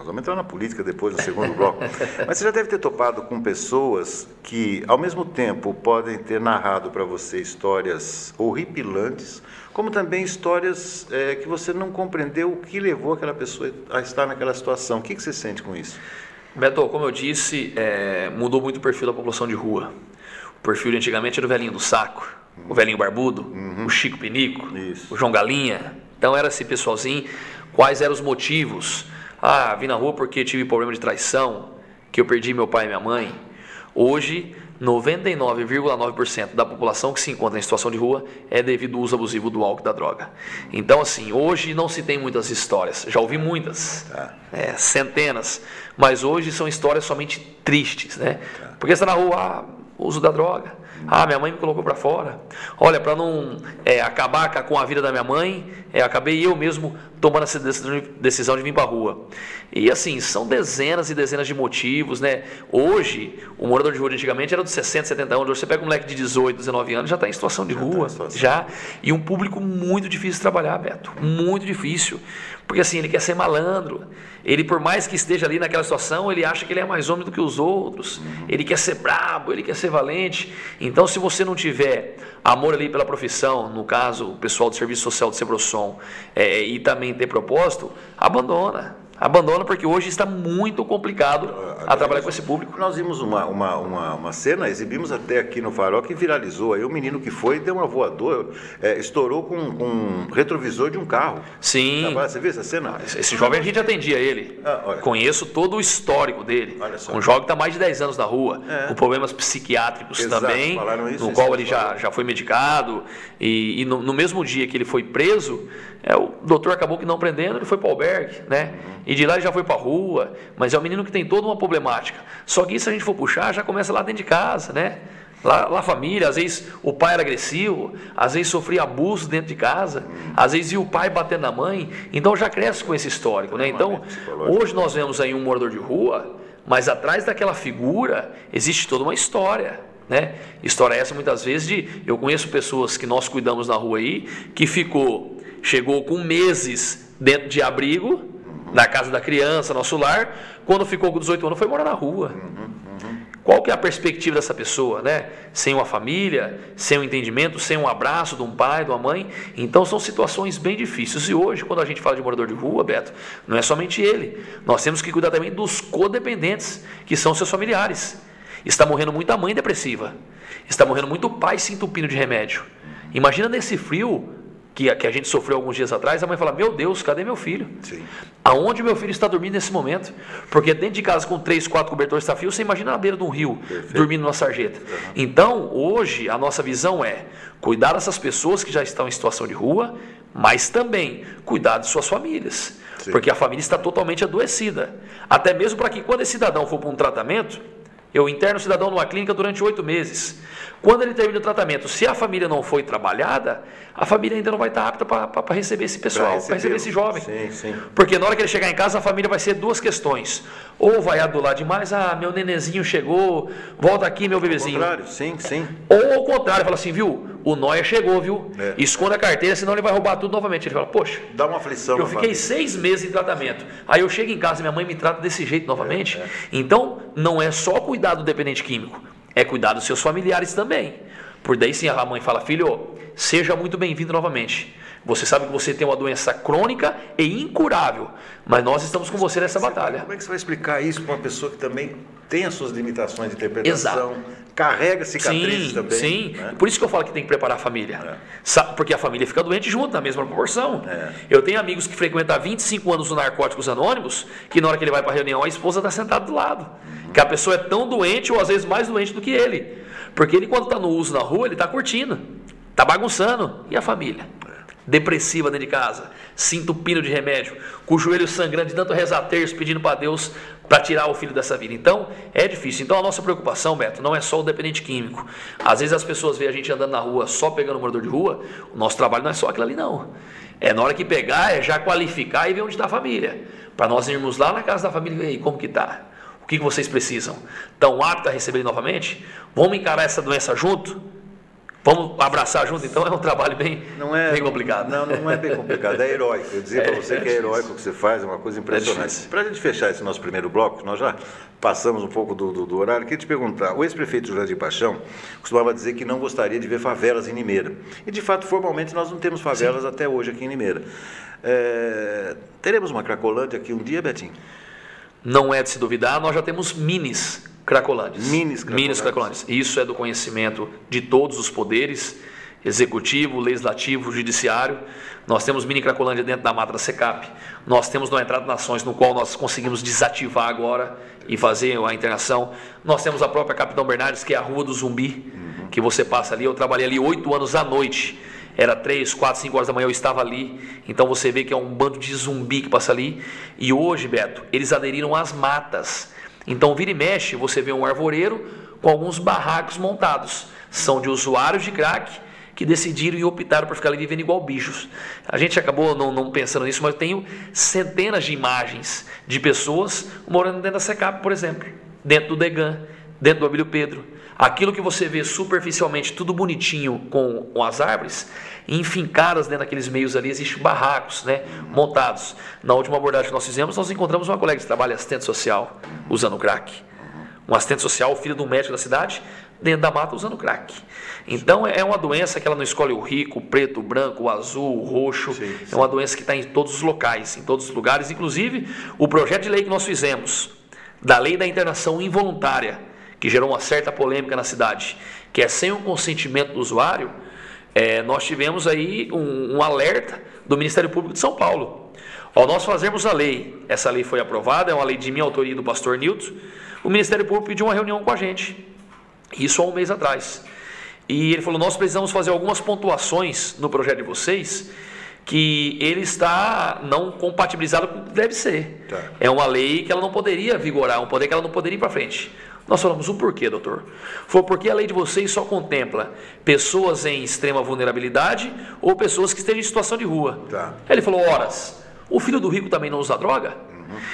nós vamos entrar na política depois, no segundo bloco, mas você já deve ter topado com pessoas que, ao mesmo tempo, podem ter narrado para você histórias horripilantes, como também histórias é, que você não compreendeu o que levou aquela pessoa a estar naquela situação. O que, que você sente com isso? Beto, como eu disse, é, mudou muito o perfil da população de rua. O perfil de antigamente era o velhinho do saco, o velhinho barbudo, uhum. o Chico Pinico, Isso. o João Galinha. Então era esse pessoalzinho. Quais eram os motivos? Ah, vim na rua porque tive problema de traição, que eu perdi meu pai e minha mãe. Hoje, 99,9% da população que se encontra em situação de rua é devido ao uso abusivo do álcool e da droga. Então, assim, hoje não se tem muitas histórias. Já ouvi muitas, tá. é, centenas, mas hoje são histórias somente tristes, né? Tá. Porque está na rua, ah, uso da droga. Ah, minha mãe me colocou para fora. Olha, para não é, acabar com a vida da minha mãe, é, acabei eu mesmo tomando essa decisão de vir para a rua. E assim, são dezenas e dezenas de motivos, né? Hoje, o morador de rua antigamente era de 60, 70 anos. Hoje você pega um moleque de 18, 19 anos, já está em situação de já tá rua. Tá situação. Já. E um público muito difícil de trabalhar, Beto. Muito difícil. Porque assim, ele quer ser malandro. Ele, por mais que esteja ali naquela situação, ele acha que ele é mais homem do que os outros. Uhum. Ele quer ser brabo, ele quer ser valente. Então, se você não tiver amor ali pela profissão, no caso, o pessoal do Serviço Social do Sebrossom, é, e também ter propósito, abandona. Abandona porque hoje está muito complicado a trabalhar com esse público. Nós vimos uma, uma, uma, uma, cena, exibimos até aqui no Farol, que viralizou. Aí o menino que foi deu uma voadora, é, estourou com, com um retrovisor de um carro. Sim. Você viu essa cena? Esse jovem a gente atendia ele. Ah, Conheço todo o histórico dele. Um jovem que está mais de 10 anos na rua, é. com problemas psiquiátricos Exato, também, isso, no qual ele já, já foi medicado. E, e no, no mesmo dia que ele foi preso, é, o doutor acabou que não prendendo, ele foi para o albergue, né? E de lá ele já foi para a rua, mas é um menino que tem toda uma problemática. Só que isso a gente for puxar, já começa lá dentro de casa, né? Lá, lá a família, às vezes o pai era agressivo, às vezes sofria abuso dentro de casa, às vezes ia o pai batendo na mãe, então já cresce com esse histórico, né? Então, hoje nós vemos aí um morador de rua, mas atrás daquela figura existe toda uma história. Né? História essa muitas vezes de eu conheço pessoas que nós cuidamos na rua aí que ficou chegou com meses dentro de abrigo, na casa da criança, nosso lar, quando ficou com 18 anos foi morar na rua. Qual que é a perspectiva dessa pessoa, né? Sem uma família, sem um entendimento, sem um abraço de um pai, de uma mãe. Então são situações bem difíceis. E hoje, quando a gente fala de morador de rua, Beto, não é somente ele. Nós temos que cuidar também dos codependentes, que são seus familiares. Está morrendo muita mãe depressiva. Está morrendo muito pai se entupindo de remédio. Imagina nesse frio que, que a gente sofreu alguns dias atrás, a mãe fala: Meu Deus, cadê meu filho? Sim. Aonde meu filho está dormindo nesse momento? Porque dentro de casa com três, quatro cobertores está frio, você imagina na beira de um rio, Perfeito. dormindo numa sarjeta. Uhum. Então, hoje, a nossa visão é cuidar dessas pessoas que já estão em situação de rua, mas também cuidar de suas famílias. Sim. Porque a família está totalmente adoecida. Até mesmo para que quando esse cidadão for para um tratamento, eu interno o cidadão numa clínica durante oito meses. Quando ele termina o tratamento, se a família não foi trabalhada, a família ainda não vai estar apta para receber esse pessoal, para receber esse jovem. Sim, sim. Porque na hora que ele chegar em casa, a família vai ser duas questões. Ou vai adular demais, ah, meu nenezinho chegou, volta aqui, meu bebezinho. Ao contrário, sim, sim. Ou ao contrário, fala assim, viu, o Noia chegou, viu? É. Esconda a carteira, senão ele vai roubar tudo novamente. Ele fala, poxa, Dá uma aflição eu fiquei família. seis meses em tratamento. Aí eu chego em casa e minha mãe me trata desse jeito novamente. É, é. Então, não é só cuidar do dependente químico, é cuidar dos seus familiares também. Por daí sim a mãe fala, filho, seja muito bem-vindo novamente. Você sabe que você tem uma doença crônica e incurável, mas nós estamos com você nessa batalha. Como é que você vai explicar isso para uma pessoa que também tem as suas limitações de interpretação, Exato. carrega cicatrizes Sim, também? sim. né? Por isso que eu falo que tem que preparar a família. É. Porque a família fica doente junto, na mesma proporção. É. Eu tenho amigos que frequentam há 25 anos o Narcóticos Anônimos, que na hora que ele vai para a reunião, a esposa está sentada do lado. Que a pessoa é tão doente, ou às vezes mais doente do que ele. Porque ele, quando está no uso na rua, ele está curtindo, está bagunçando. E a família? Depressiva dentro de casa, se entupindo de remédio, com o joelho sangrando de tanto rezar terço, pedindo para Deus para tirar o filho dessa vida. Então, é difícil. Então, a nossa preocupação, Beto, não é só o dependente químico. Às vezes as pessoas veem a gente andando na rua só pegando morador de rua, o nosso trabalho não é só aquilo ali, não. É na hora que pegar, é já qualificar e ver onde está a família. Para nós irmos lá na casa da família e ver como que está? O que que vocês precisam? Estão aptos a receber novamente? Vamos encarar essa doença junto? Vamos abraçar junto? Então é um trabalho bem, Não é, bem complicado. Não, não é bem complicado, é heróico. Eu dizia para É, você é que é difícil. heróico o que você faz, é uma coisa impressionante. difícil. para a gente fechar esse nosso primeiro bloco, nós já passamos um pouco do, do, do horário, queria te perguntar, o ex-prefeito Jurandir Paixão costumava dizer que não gostaria de ver favelas em Limeira. E de fato, formalmente, nós não temos favelas até hoje aqui em Limeira. É, teremos uma Cracolândia aqui um dia, Betinho? Não é de se duvidar, nós já temos minis cracolândias. Minis cracolândias. cracolândias. Isso é do conhecimento de todos os poderes, executivo, legislativo, judiciário. Nós temos mini cracolândia dentro da mata da SECAP. Nós temos no Entrada Nações, no qual nós conseguimos desativar agora e fazer a internação. Nós temos a própria Capitão Bernardes, que é a Rua do Zumbi, que você passa ali. Eu trabalhei ali oito anos à noite. Era três, quatro, cinco horas da manhã, eu estava ali. Então você vê que é um bando de zumbi que passa ali. E hoje, Beto, eles aderiram às matas. Então, vira e mexe, você vê um arvoreiro com alguns barracos montados. São de usuários de crack que decidiram e optaram por ficar ali vivendo igual bichos. A gente acabou não, não pensando nisso, mas eu tenho centenas de imagens de pessoas morando dentro da SECAP, por exemplo, dentro do Degan, dentro do Abílio Pedro. Aquilo que você vê superficialmente, tudo bonitinho com, com as árvores, enfincadas dentro daqueles meios ali, existem barracos né, montados. Na última abordagem que nós fizemos, nós encontramos uma colega que trabalha assistente social usando crack. Um assistente social, filho de um médico da cidade, dentro da mata usando crack. Então é uma doença que ela não escolhe o rico, o preto, o branco, o azul, o roxo. Sim, É uma doença que está em todos os locais, em todos os lugares. Inclusive, o projeto de lei que nós fizemos, da lei da internação involuntária, que gerou uma certa polêmica na cidade, que é sem o consentimento do usuário, é, nós tivemos aí um, um alerta do Ministério Público de São Paulo. Ao nós fazermos a lei, essa lei foi aprovada, é uma lei de minha autoria do pastor Nilton, o Ministério Público pediu uma reunião com a gente, isso há um mês atrás. E ele falou: nós precisamos fazer algumas pontuações no projeto de vocês que ele está não compatibilizado com o que deve ser. Tá. É uma lei que ela não poderia vigorar, um poder que ela não poderia ir para frente. Nós falamos o porquê, doutor. Foi porque a lei de vocês só contempla pessoas em extrema vulnerabilidade ou pessoas que estejam em situação de rua. Tá. Ele falou: horas, o filho do rico também não usa droga?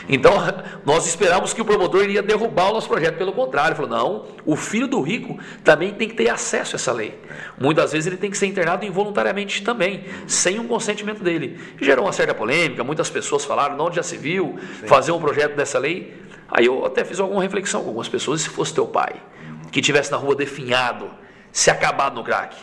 Então, nós esperávamos que o promotor iria derrubar o nosso projeto. Pelo contrário, ele falou: não, o filho do rico também tem que ter acesso a essa lei. Muitas vezes ele tem que ser internado involuntariamente também, sem um consentimento dele. Gerou uma certa polêmica, muitas pessoas falaram: não, já se viu fazer um projeto dessa lei. Aí eu até fiz alguma reflexão com algumas pessoas: e se fosse teu pai, que estivesse na rua definhado, se acabado no crack?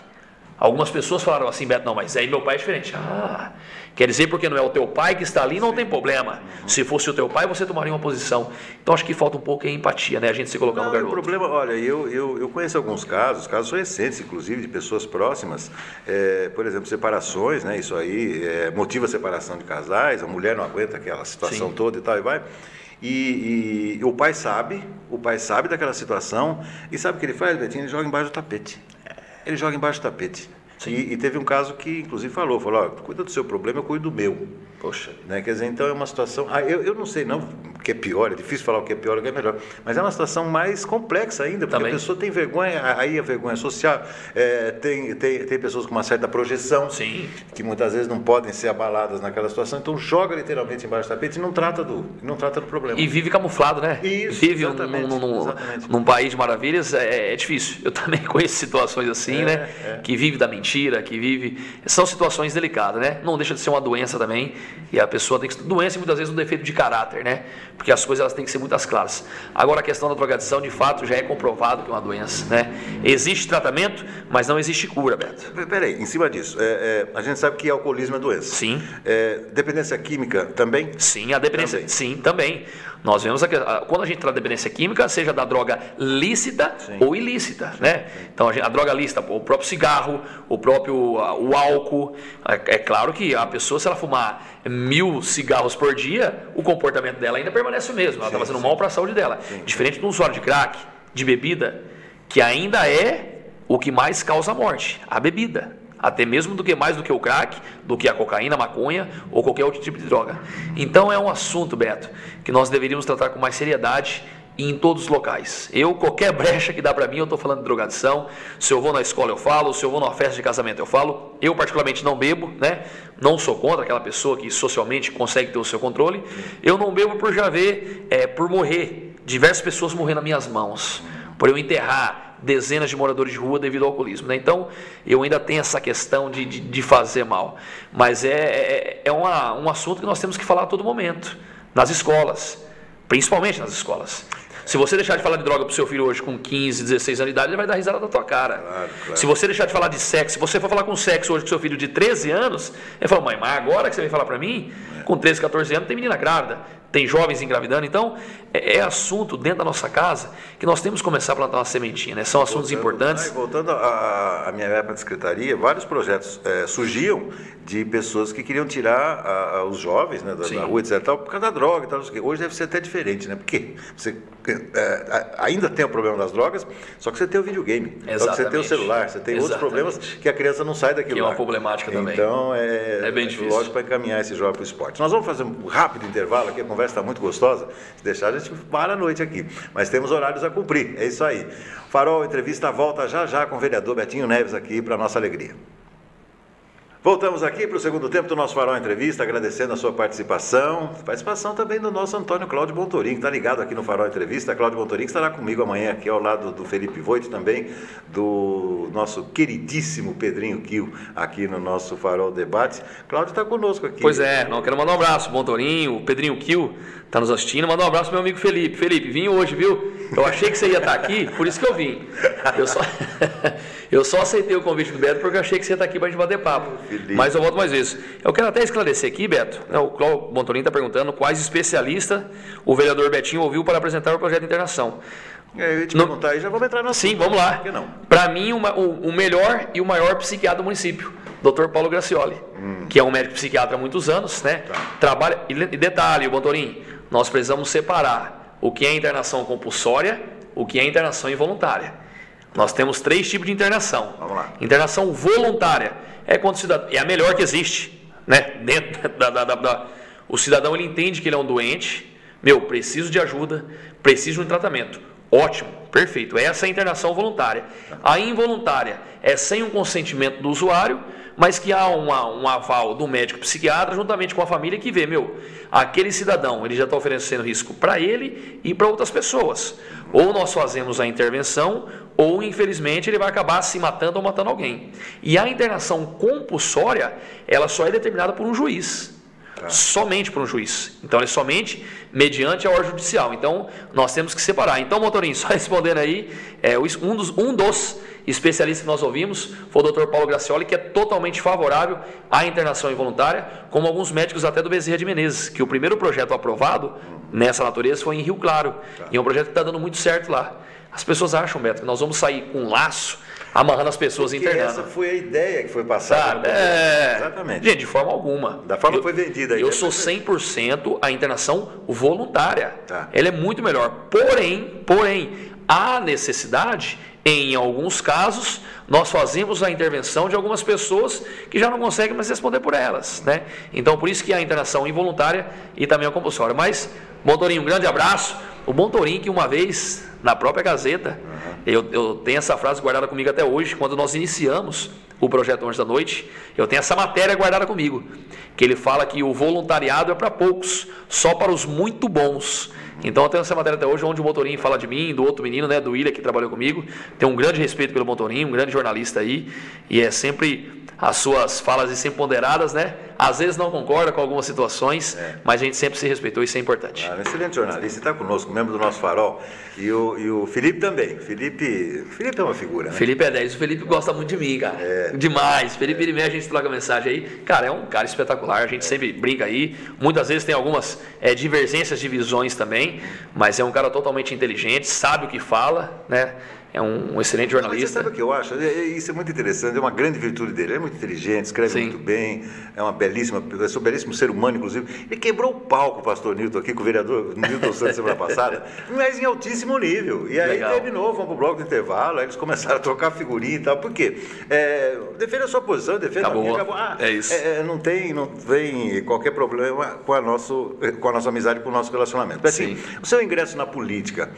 Algumas pessoas falaram assim, Beto, não, mas aí meu pai é diferente. Ah, quer dizer, porque não é o teu pai que está ali, não tem problema. Se fosse o teu pai, você tomaria uma posição. Então acho que falta um pouco a empatia, né? A gente se colocar no Não, lugar o do outro. problema, olha, eu, eu, eu conheço alguns casos, casos recentes, inclusive, de pessoas próximas, é, por exemplo, separações, né? Isso aí é, motiva a separação de casais, a mulher não aguenta aquela situação Sim. toda e tal, e vai. E, e o pai sabe, o pai sabe daquela situação, e sabe o que ele faz, Betinho? Ele joga embaixo do tapete. Ele joga embaixo do tapete. E, e teve um caso que, inclusive, falou, falou, ó, cuida do seu problema, eu cuido do meu. Poxa. Né? Quer dizer, então é uma situação. Ah, eu, eu não sei não o que é pior, é difícil falar o que é pior o que é melhor, mas é uma situação mais complexa ainda, porque Também. a pessoa tem vergonha, aí a vergonha social, é, tem, tem, tem pessoas com uma certa projeção, Sim. que muitas vezes não podem ser abaladas naquela situação, então joga literalmente embaixo do tapete e não trata do, não trata do problema. E vive camuflado, né? Isso, vive exatamente, num, num- exatamente. num país de maravilhas, é, é difícil. Eu também conheço situações assim, É, né? é. Que vive da mentira, que vive. São situações delicadas, né? Não deixa de ser uma doença também. E a pessoa tem que. Doença e muitas vezes um defeito de caráter, né? Porque as coisas elas têm que ser muito claras. Agora a questão da drogadição, de fato, já é comprovado que é uma doença, né? Existe tratamento, mas não existe cura, Beto. Pe- Peraí, em cima disso, é, é, a gente sabe que alcoolismo é doença. Sim. É, dependência química também? Sim, a dependência. Também. Sim, também. Nós vemos aqui, a- quando a gente trata de dependência química, seja da droga lícita Sim. ou ilícita, né? Então a, gente- a droga lícita, o próprio cigarro, o próprio o álcool. É, é claro que a pessoa, se ela fumar mil cigarros por dia, o comportamento dela ainda permanece o mesmo. Ela está Sim, fazendo sim. mal para a saúde dela. Diferente de um usuário de crack, de bebida, que ainda é o que mais causa morte, a bebida. Até mesmo do que mais do que o crack, do que a cocaína, a maconha ou qualquer outro tipo de droga. Então é um assunto, Beto, que nós deveríamos tratar com mais seriedade em todos os locais. Eu, qualquer brecha que dá para mim, eu estou falando de drogadição. Se eu vou na escola, eu falo. Se eu vou numa festa de casamento, eu falo. Eu, particularmente, não bebo, né? Não sou contra aquela pessoa que socialmente consegue ter o seu controle. Eu não bebo por já ver, é, por morrer, diversas pessoas morrer nas minhas mãos. Por eu enterrar dezenas de moradores de rua devido ao alcoolismo. Né? Então, eu ainda tenho essa questão de, de, de fazer mal. Mas é, é, é uma, um assunto que nós temos que falar a todo momento, nas escolas, principalmente nas escolas. Se você deixar de falar de droga pro seu filho hoje com 15, 16 anos de idade, ele vai dar risada da tua cara. Claro, claro. Se você deixar de falar de sexo, se você for falar com sexo hoje com seu filho de 13 anos, ele fala, mãe, mas agora que você vem falar para mim, com 13, 14 anos, tem menina grávida, tem jovens engravidando, então é, é assunto dentro da nossa casa que nós temos que começar a plantar uma sementinha, né? São assuntos Voltando- importantes. E voltando à minha época de secretaria, vários projetos eh, surgiam de pessoas que queriam tirar a- a- os jovens né, da, da rua, etc. Tal, por causa da droga e tal. Hoje deve ser até diferente, né? Porque você a- ainda tem o problema das drogas, só que você tem o videogame, só que você tem o celular, você tem outros Exatamente. problemas que a criança não sai daquilo Que é uma lá. problemática também. Então é, É bem difícil. lógico para encaminhar esse jovem para o esporte. Nós vamos fazer um rápido intervalo aqui, a conversa está muito gostosa. Se deixar, a gente para a noite aqui. Mas temos horários a cumprir, é isso aí. Farol Entrevista volta já já com o vereador Betinho Neves aqui para nossa alegria. Voltamos aqui para o segundo tempo do nosso Farol Entrevista, agradecendo a sua participação. Participação também do nosso Antônio Cláudio Bontorim, que está ligado aqui no Farol Entrevista. Cláudio Bontorim estará comigo amanhã aqui ao lado do Felipe Voito também, do nosso queridíssimo Pedrinho Kio aqui no nosso Farol Debate. Cláudio está conosco aqui. Pois é, não quero mandar um abraço, Bom Torinho, o Pedrinho Kill tá nos assistindo, mandar um abraço pro meu amigo Felipe. Felipe, vim hoje, viu? Eu achei que você ia estar aqui, por isso que eu vim. Eu só, eu só aceitei o convite do Beto porque eu achei que você ia estar aqui pra gente bater papo. Felipe. Mas eu volto mais vezes. Eu quero até esclarecer aqui, Beto, né, o Cláudio Bontorinho está perguntando quais especialistas o vereador Betinho ouviu para apresentar o projeto de internação. É, eu ia te Não- perguntar aí, já vamos entrar no Sim, assunto. vamos lá. Por que não? Para mim, uma- o, o melhor e o maior psiquiatra do município, Dr. Paulo Gracioli, Hum. que é um médico psiquiatra há muitos anos, né? Tá. Trabalha e, e detalhe, Bontorim, nós precisamos separar o que é internação compulsória, o que é internação involuntária. Nós temos três tipos de internação. Vamos lá. Internação voluntária é quando o cidadão é a melhor que existe, né? Dentro da, da- da- da- o cidadão ele entende que ele é um doente, meu, preciso de ajuda, preciso de um tratamento. Ótimo, perfeito. Essa é a internação voluntária. A involuntária é sem um consentimento do usuário, mas que há uma- um aval do médico psiquiatra juntamente com a família que vê, meu, aquele cidadão ele já está oferecendo risco para ele e para outras pessoas. Ou nós fazemos a intervenção, ou infelizmente ele vai acabar se matando ou matando alguém. E a internação compulsória, ela só é determinada por um juiz. Somente por um juiz. Então, é somente mediante a ordem judicial. Então, nós temos que separar. Então, motorinho, só respondendo aí, é, um, dos, um dos especialistas que nós ouvimos foi o Dr. Paulo Gracioli, que é totalmente favorável à internação involuntária, como alguns médicos até do Bezerra de Menezes, que o primeiro projeto aprovado nessa natureza foi em Rio Claro. E é um projeto que está dando muito certo lá. As pessoas acham, Beto, que nós vamos sair com um laço, amarrando as pessoas Porque internando. essa foi a ideia que foi passada. Sabe? É... Exatamente. Gente, de forma alguma. Da forma Eu- que foi vendida aí. Eu sou 100% a internação voluntária. Tá. Ela é muito melhor. Porém, porém, há necessidade Em alguns casos, nós fazemos a intervenção de algumas pessoas que já não conseguem mais responder por elas. Né? Então, por isso que a internação involuntária e também a compulsória. Mas, Montorinho, um grande abraço. O Montorinho que uma vez, na própria Gazeta, eu, eu tenho essa frase guardada comigo até hoje, quando nós iniciamos o projeto Anjos da Noite, eu tenho essa matéria guardada comigo, que ele fala que o voluntariado é para poucos, só para os muito bons. Então tenho essa matéria até hoje, onde o Motorinho fala de mim, do outro menino, né, do William, que trabalhou comigo. Tenho um grande respeito pelo Motorinho, um grande jornalista aí, e é sempre as suas falas e sempre ponderadas, né? Às vezes não concorda com algumas situações, é. mas a gente sempre se respeitou, isso é importante. Ah, excelente jornalista, está conosco, membro do nosso farol. E o, e o Felipe também. Felipe, Felipe é uma figura, né? Felipe é 10. O Felipe gosta muito de mim, cara. É. Demais. Felipe, ele a gente troca mensagem aí. Cara, é um cara espetacular. A gente é. sempre brinca aí. Muitas vezes tem algumas é, divergências de visões também, mas é um cara totalmente inteligente, sabe o que fala, né? É um, um excelente jornalista. Mas você sabe o que eu acho? É, é, isso é muito interessante, é uma grande virtude dele. Ele é muito inteligente, escreve Sim. muito bem, é uma belíssima, é um belíssimo ser humano, inclusive. Ele quebrou o palco, o pastor Nilton, aqui com o vereador Nilton Santos semana passada, mas em altíssimo nível. E aí Legal. terminou, vamos pro bloco de intervalo, aí eles começaram a trocar figurinha e tal. Por quê? É, defende a sua posição, defende acabou. a minha. Acabou. Ah, é isso. É, é, não tem, não vem qualquer problema com a, nosso, com a nossa amizade, com o nosso relacionamento. Assim, o seu ingresso na política.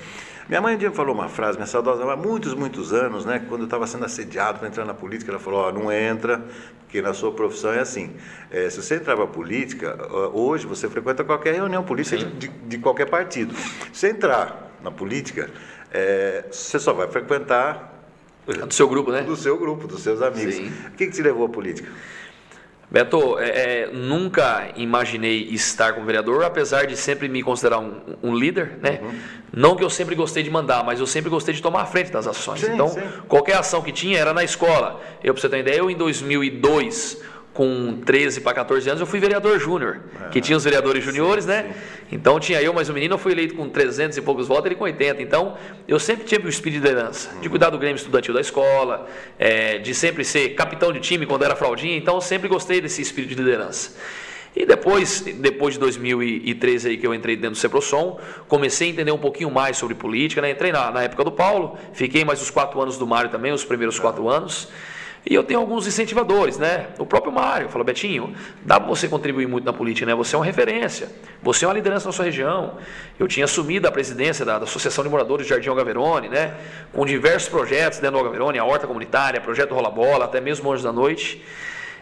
Minha mãe um dia falou uma frase, minha saudosa, há muitos, muitos anos, né? Quando eu estava sendo assediado para entrar na política, ela falou, ó, oh, não entra, porque na sua profissão é assim. É, se você entrar para a política, hoje você frequenta qualquer reunião política de, de, qualquer partido. Se você entrar na política, é, você só vai frequentar... Do seu grupo, né? Do seu grupo, dos seus amigos. Sim. O que, que te levou à política? Beto, é, é, nunca imaginei estar como vereador, apesar de sempre me considerar um, um líder, né? Uhum. Não que eu sempre gostei de mandar, mas eu sempre gostei de tomar a frente das ações. Sim, então, sim. qualquer ação que tinha era na escola. Eu, para você ter uma ideia, eu em 2002 com 13 para 14 anos, eu fui vereador júnior, ah, que tinha os vereadores juniores, né? Então tinha eu, mas o menino eu fui eleito com 300 e poucos votos, ele com 80. Então eu sempre tive o espírito de liderança, de cuidar do Grêmio Estudantil da escola, é, de sempre ser capitão de time quando era fraldinha. Então eu sempre gostei desse espírito de liderança. E depois, depois de 2013 aí que eu entrei dentro do Ceprosom, comecei a entender um pouquinho mais sobre política, né? Entrei na, na época do Paulo, fiquei mais os quatro anos do Mário também, os primeiros quatro anos. E eu tenho alguns incentivadores, né? O próprio Mário falou, Betinho, dá para você contribuir muito na política, né? Você é uma referência, você é uma liderança na sua região. Eu tinha assumido a presidência da, da Associação de Moradores de Jardim Algaverone, né? Com diversos projetos dentro do Algaverone, a Horta Comunitária, Projeto Rola Bola, até mesmo Anjos da Noite.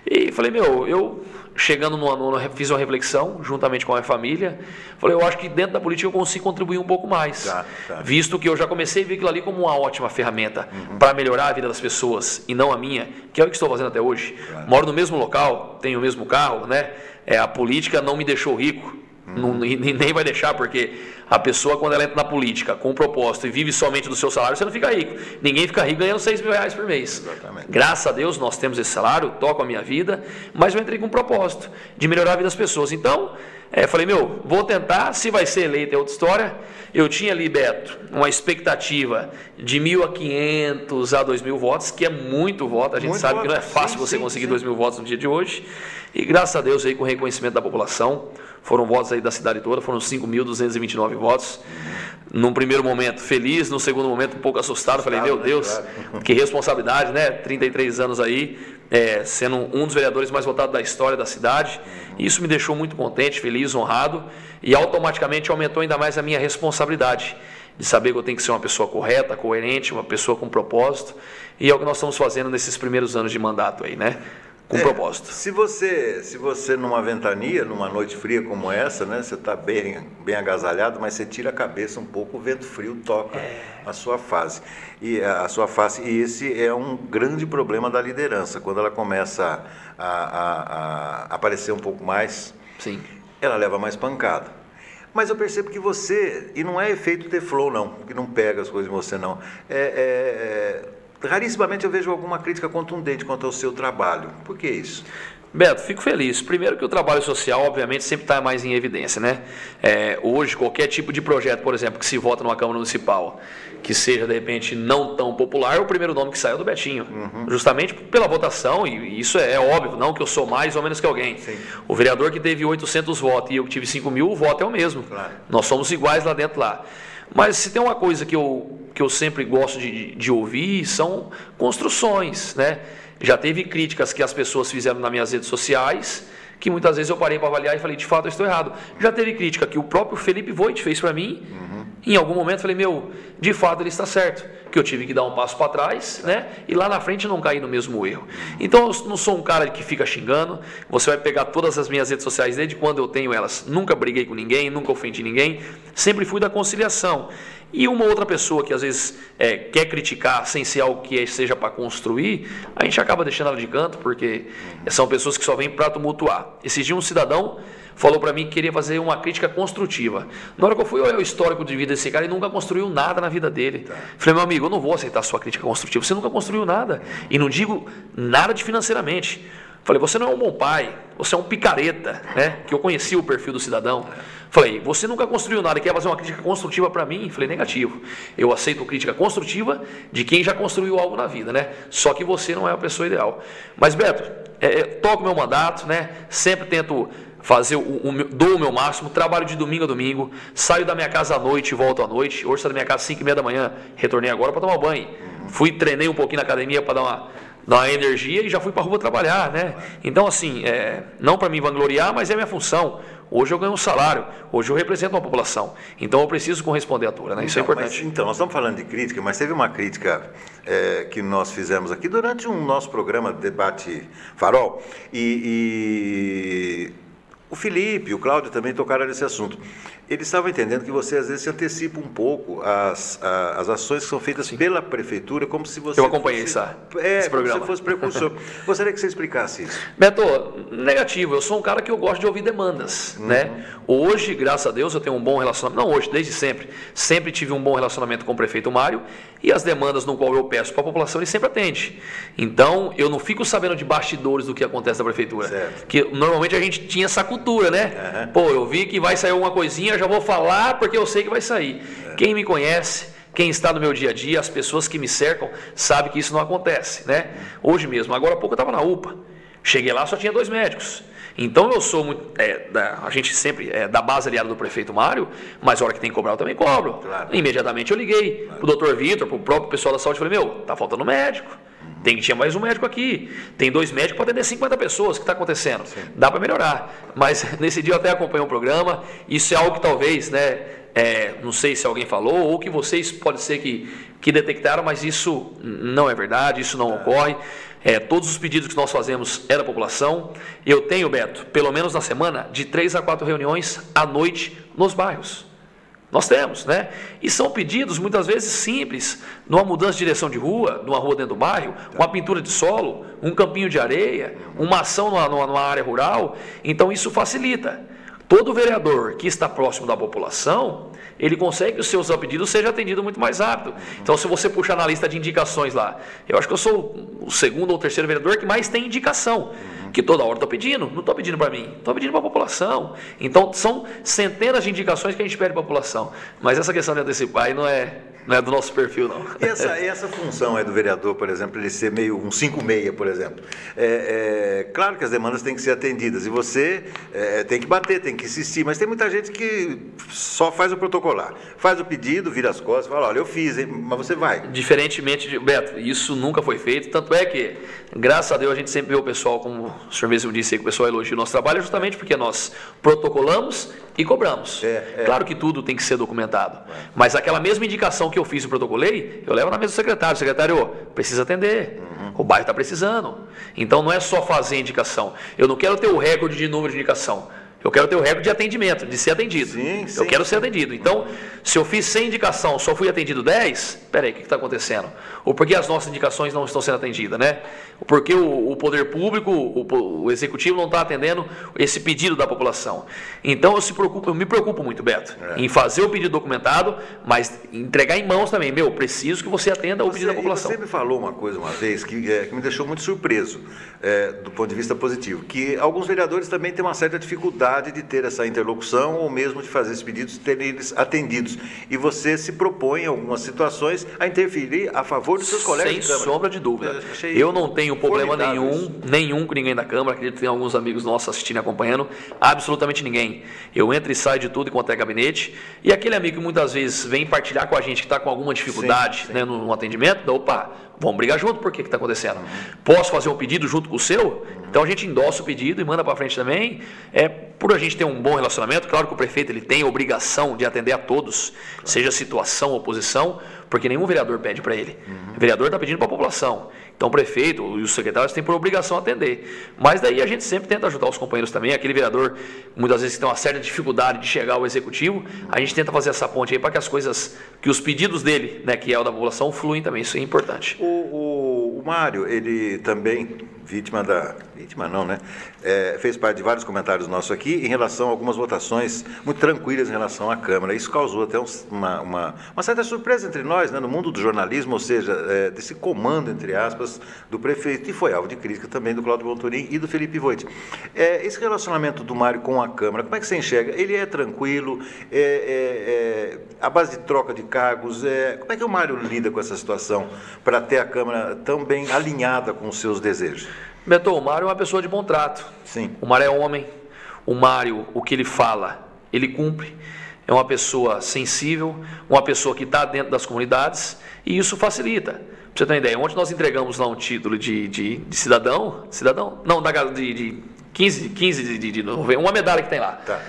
E falei, meu, eu chegando no ano, fiz uma reflexão juntamente com a minha família. Falei, eu acho que dentro da política eu consigo contribuir um pouco mais. Tá, tá. Visto que eu já comecei a ver aquilo ali como uma ótima ferramenta uhum. para melhorar a vida das pessoas e não a minha, que é o que estou fazendo até hoje. Claro. Moro no mesmo local, tenho o mesmo carro, né? É, a política não me deixou rico. Uhum. Não, nem vai deixar, porque a pessoa, quando ela entra na política com um propósito e vive somente do seu salário, você não fica rico. Ninguém fica rico ganhando 6 mil reais por mês. Exatamente. Graças a Deus nós temos esse salário, toco a minha vida, mas eu entrei com um propósito de melhorar a vida das pessoas. Então, é, falei, meu, vou tentar, se vai ser eleito é outra história. Eu tinha ali, Beto, uma expectativa de 1.500 a 2.000 votos, que é muito voto. A gente muito sabe voto. que não é fácil sim, você sim, conseguir sim. 2.000 votos no dia de hoje. E graças a Deus aí com o reconhecimento da população, foram votos aí da cidade toda, foram 5.229 votos. Num primeiro momento feliz, no segundo momento um pouco assustado, falei, meu né? Deus, que responsabilidade, né? 33 anos aí, é, sendo um dos vereadores mais votados da história da cidade. Isso me deixou muito contente, feliz, honrado e automaticamente aumentou ainda mais a minha responsabilidade de saber que eu tenho que ser uma pessoa correta, coerente, uma pessoa com propósito. E é o que nós estamos fazendo nesses primeiros anos de mandato aí, né? Com é, propósito. Se você, se você numa ventania, numa noite fria como essa, né, você está bem, bem agasalhado, mas você tira a cabeça um pouco, o vento frio toca é. a sua face. E a, a sua face, e esse é um grande problema da liderança, quando ela começa a, a, a aparecer um pouco mais, Sim. ela leva mais pancada. Mas eu percebo que você, e não é efeito Teflon não, que não pega as coisas em você não, é, é, é Rarissimamente eu vejo alguma crítica contundente quanto ao seu trabalho. Por que isso? Beto, fico feliz. Primeiro que o trabalho social, obviamente, sempre está mais em evidência, né? É, hoje, qualquer tipo de projeto, por exemplo, que se vota numa Câmara Municipal, que seja, de repente, não tão popular, o primeiro nome que sai é do Betinho. Uhum. Justamente pela votação, e isso é, é, óbvio, não que eu sou mais ou menos que alguém. Sim. O vereador que teve 800 votos e eu que tive 5 mil, o voto é o mesmo. Claro. Nós somos iguais lá dentro lá. Mas se tem uma coisa que eu, que eu sempre gosto de, de ouvir, são construções, né? Já teve críticas que as pessoas fizeram nas minhas redes sociais, que muitas vezes eu parei para avaliar e falei, de fato, eu estou errado. Já teve crítica que o próprio Felipe Voigt fez para mim. Uhum. Em algum momento falei, meu, de fato ele está certo. Que eu tive que dar um passo para trás, né? E lá na frente não cair no mesmo erro. Então eu não sou um cara que fica xingando. Você vai pegar todas as minhas redes sociais desde quando eu tenho elas. Nunca briguei com ninguém, nunca ofendi ninguém. Sempre fui da conciliação. E uma outra pessoa que às vezes é, quer criticar sem ser algo que seja para construir, a gente acaba deixando ela de canto, porque são pessoas que só vêm para tumultuar. Esses dias um cidadão falou para mim que queria fazer uma crítica construtiva. Na hora que eu fui olhar o histórico de vida desse cara, ele nunca construiu nada na vida dele. Tá. Falei, meu amigo, eu não vou aceitar a sua crítica construtiva, você nunca construiu nada. E não digo nada de financeiramente. Falei, você não é um bom pai, você é um picareta, né? Que eu conheci o perfil do cidadão. Falei, você nunca construiu nada, quer fazer uma crítica construtiva para mim? Falei, negativo. Eu aceito crítica construtiva de quem já construiu algo na vida, né? Só que você não é a pessoa ideal. Mas, Beto, é, é, toco meu mandato, né? Sempre tento fazer o, o, dou o meu máximo, trabalho de domingo a domingo, saio da minha casa à noite e volto à noite. Hoje saio da minha casa às 5 e meia da manhã, retornei agora para tomar banho. Fui, treinei um pouquinho na academia para dar uma dar uma energia e já fui para a rua trabalhar, né? Então, assim, é, não para me vangloriar, mas é minha função. Hoje eu ganho um salário, hoje eu represento uma população. Então eu preciso corresponder à altura, né? Isso é então, é importante. Mas, então, nós estamos falando de crítica, mas teve uma crítica é, que nós fizemos aqui durante um nosso programa Debate Farol. e, e o Felipe, o Cláudio também tocaram nesse assunto. Eles estavam entendendo que você às vezes se antecipa um pouco as, as ações que são feitas Sim. pela prefeitura, como se você. Eu acompanhei fosse, essa, é, esse programa. Como se fosse precursor. Gostaria que você explicasse isso. Beto, negativo. Eu sou um cara que eu gosto de ouvir demandas. Uhum. Né? Hoje, graças a Deus, eu tenho um bom relacionamento. Não hoje, desde sempre. Sempre tive um bom relacionamento com o prefeito Mário e as demandas no qual eu peço para a população ele sempre atende. Então, eu não fico sabendo de bastidores do que acontece na prefeitura. Certo. Que normalmente a gente tinha essa cultura, né? Uhum. Pô, eu vi que vai sair alguma coisinha já vou falar porque eu sei que vai sair. É. Quem me conhece, quem está no meu dia a dia, as pessoas que me cercam, sabe que isso não acontece, né? Hoje mesmo, agora há pouco eu estava na UPA. Cheguei lá, só tinha dois médicos. Então eu sou muito. É, da, a gente sempre é da base aliada do prefeito Mário, mas a hora que tem que cobrar eu também cobro. Claro. Imediatamente eu liguei claro. pro doutor Vitor, pro próprio pessoal da saúde, falei, meu, tá faltando médico. Tem que tinha mais um médico aqui. Tem dois médicos para atender 50 pessoas. O que está acontecendo? Sim. Dá para melhorar. Mas nesse dia eu até acompanhei o programa. Isso é algo que talvez, né? É, não sei se alguém falou ou que vocês pode ser que, que detectaram, mas isso não é verdade, isso não é. ocorre. É, todos os pedidos que nós fazemos é da população. Eu tenho, Beto, pelo menos na semana, de três a quatro reuniões à noite nos bairros. Nós temos, né? E são pedidos muitas vezes simples, numa mudança de direção de rua, numa rua dentro do bairro, uma pintura de solo, um campinho de areia, uma ação numa, numa área rural. Então isso facilita. Todo vereador que está próximo da população, ele consegue que os seus pedidos sejam atendidos muito mais rápido. Então, se você puxar na lista de indicações lá, eu acho que eu sou o segundo ou terceiro vereador que mais tem indicação que toda hora estou pedindo, não estou pedindo para mim, estou pedindo para a população. Então, são centenas de indicações que a gente pede para a população. Mas essa questão de antecipar aí não é, não é do nosso perfil, não. E essa, essa função é do vereador, por exemplo, ele ser meio um 5-6, por exemplo. É, é, claro que as demandas têm que ser atendidas e você é, tem que bater, tem que insistir, mas tem muita gente que só faz o protocolar. Faz o pedido, vira as costas, fala, olha, eu fiz, hein, mas você vai. Diferentemente de. Beto, isso nunca foi feito, tanto é que, graças a Deus, a gente sempre vê o pessoal, como o senhor mesmo disse, que o pessoal elogia o nosso trabalho, justamente porque nós protocolamos e cobramos. É, é. Claro que tudo tem que ser documentado, mas aquela mesma indicação que eu fiz e protocolei, eu levo na mesa do secretário. Secretário, precisa atender. Uhum. O bairro está precisando. Então não é só fazer indicação. Eu não quero ter o recorde de número de indicação. Eu quero ter o recorde de atendimento, de ser atendido. Sim, sim. Eu quero ser atendido. Então, se eu fiz 100 indicação, só fui atendido 10, peraí, o que está acontecendo? Ou por que as nossas indicações não estão sendo atendidas, né? Porque o, o poder público, o, o executivo não está atendendo esse pedido da população. Então, eu, se preocupo, eu me preocupo muito, Beto, é. em fazer o pedido documentado, mas entregar em mãos também. Meu, preciso que você atenda o pedido da população. Você me falou uma coisa uma vez que, é, que me deixou muito surpreso, é, do ponto de vista positivo, que alguns vereadores também têm uma certa dificuldade de ter essa interlocução ou mesmo de fazer esses pedidos terem eles atendidos. E você se propõe em algumas situações a interferir a favor dos seus colegas Sem de sombra de dúvida. Eu não tenho problema nenhum, isso. nenhum com ninguém da Câmara, acredito que tem alguns amigos nossos assistindo e acompanhando, absolutamente ninguém. Eu entro e saio de tudo enquanto é gabinete, e aquele amigo que muitas vezes vem partilhar com a gente que está com alguma dificuldade sim, sim. Né, no, no atendimento, opa, Vamos brigar junto, por que está acontecendo? Posso fazer um pedido junto com o seu? Então a gente endossa o pedido e manda para frente também. É por a gente ter um bom relacionamento. Claro que o prefeito ele tem a obrigação de atender a todos, seja situação oposição, porque nenhum vereador pede para ele. Uhum. O vereador está pedindo para a população. Então o prefeito e os secretários têm por obrigação atender. Mas daí a gente sempre tenta ajudar os companheiros também. Aquele vereador, muitas vezes, que tem uma certa dificuldade de chegar ao executivo, a gente tenta fazer essa ponte aí para que as coisas, que os pedidos dele, né, que é o da população, fluem também. Isso é importante. O, o, o Mário, ele também vítima da. Vítima não, né? É, fez parte de vários comentários nossos aqui em relação a algumas votações muito tranquilas em relação à Câmara. Isso causou até uma, uma, uma certa surpresa entre nós, né, no mundo do jornalismo, ou seja, é, desse comando, entre aspas, do prefeito, e foi alvo de crítica também do Cláudio Bonturim e do Felipe Voit. É, esse relacionamento do Mário com a Câmara, como é que você enxerga? Ele é tranquilo? É, é, é a base de troca de cargos? É, como é que o Mário lida com essa situação para ter a Câmara tão bem alinhada com os seus desejos? Beto, o Mário é uma pessoa de bom trato. Sim. O Mário é homem. O Mário, o que ele fala, ele cumpre. É uma pessoa sensível, uma pessoa que está dentro das comunidades e isso facilita. Pra você ter uma ideia, ontem nós entregamos lá um título de, de, de cidadão, cidadão? Não, da, de, de 15, 15 de, de, de, uma medalha que tem lá. Tá.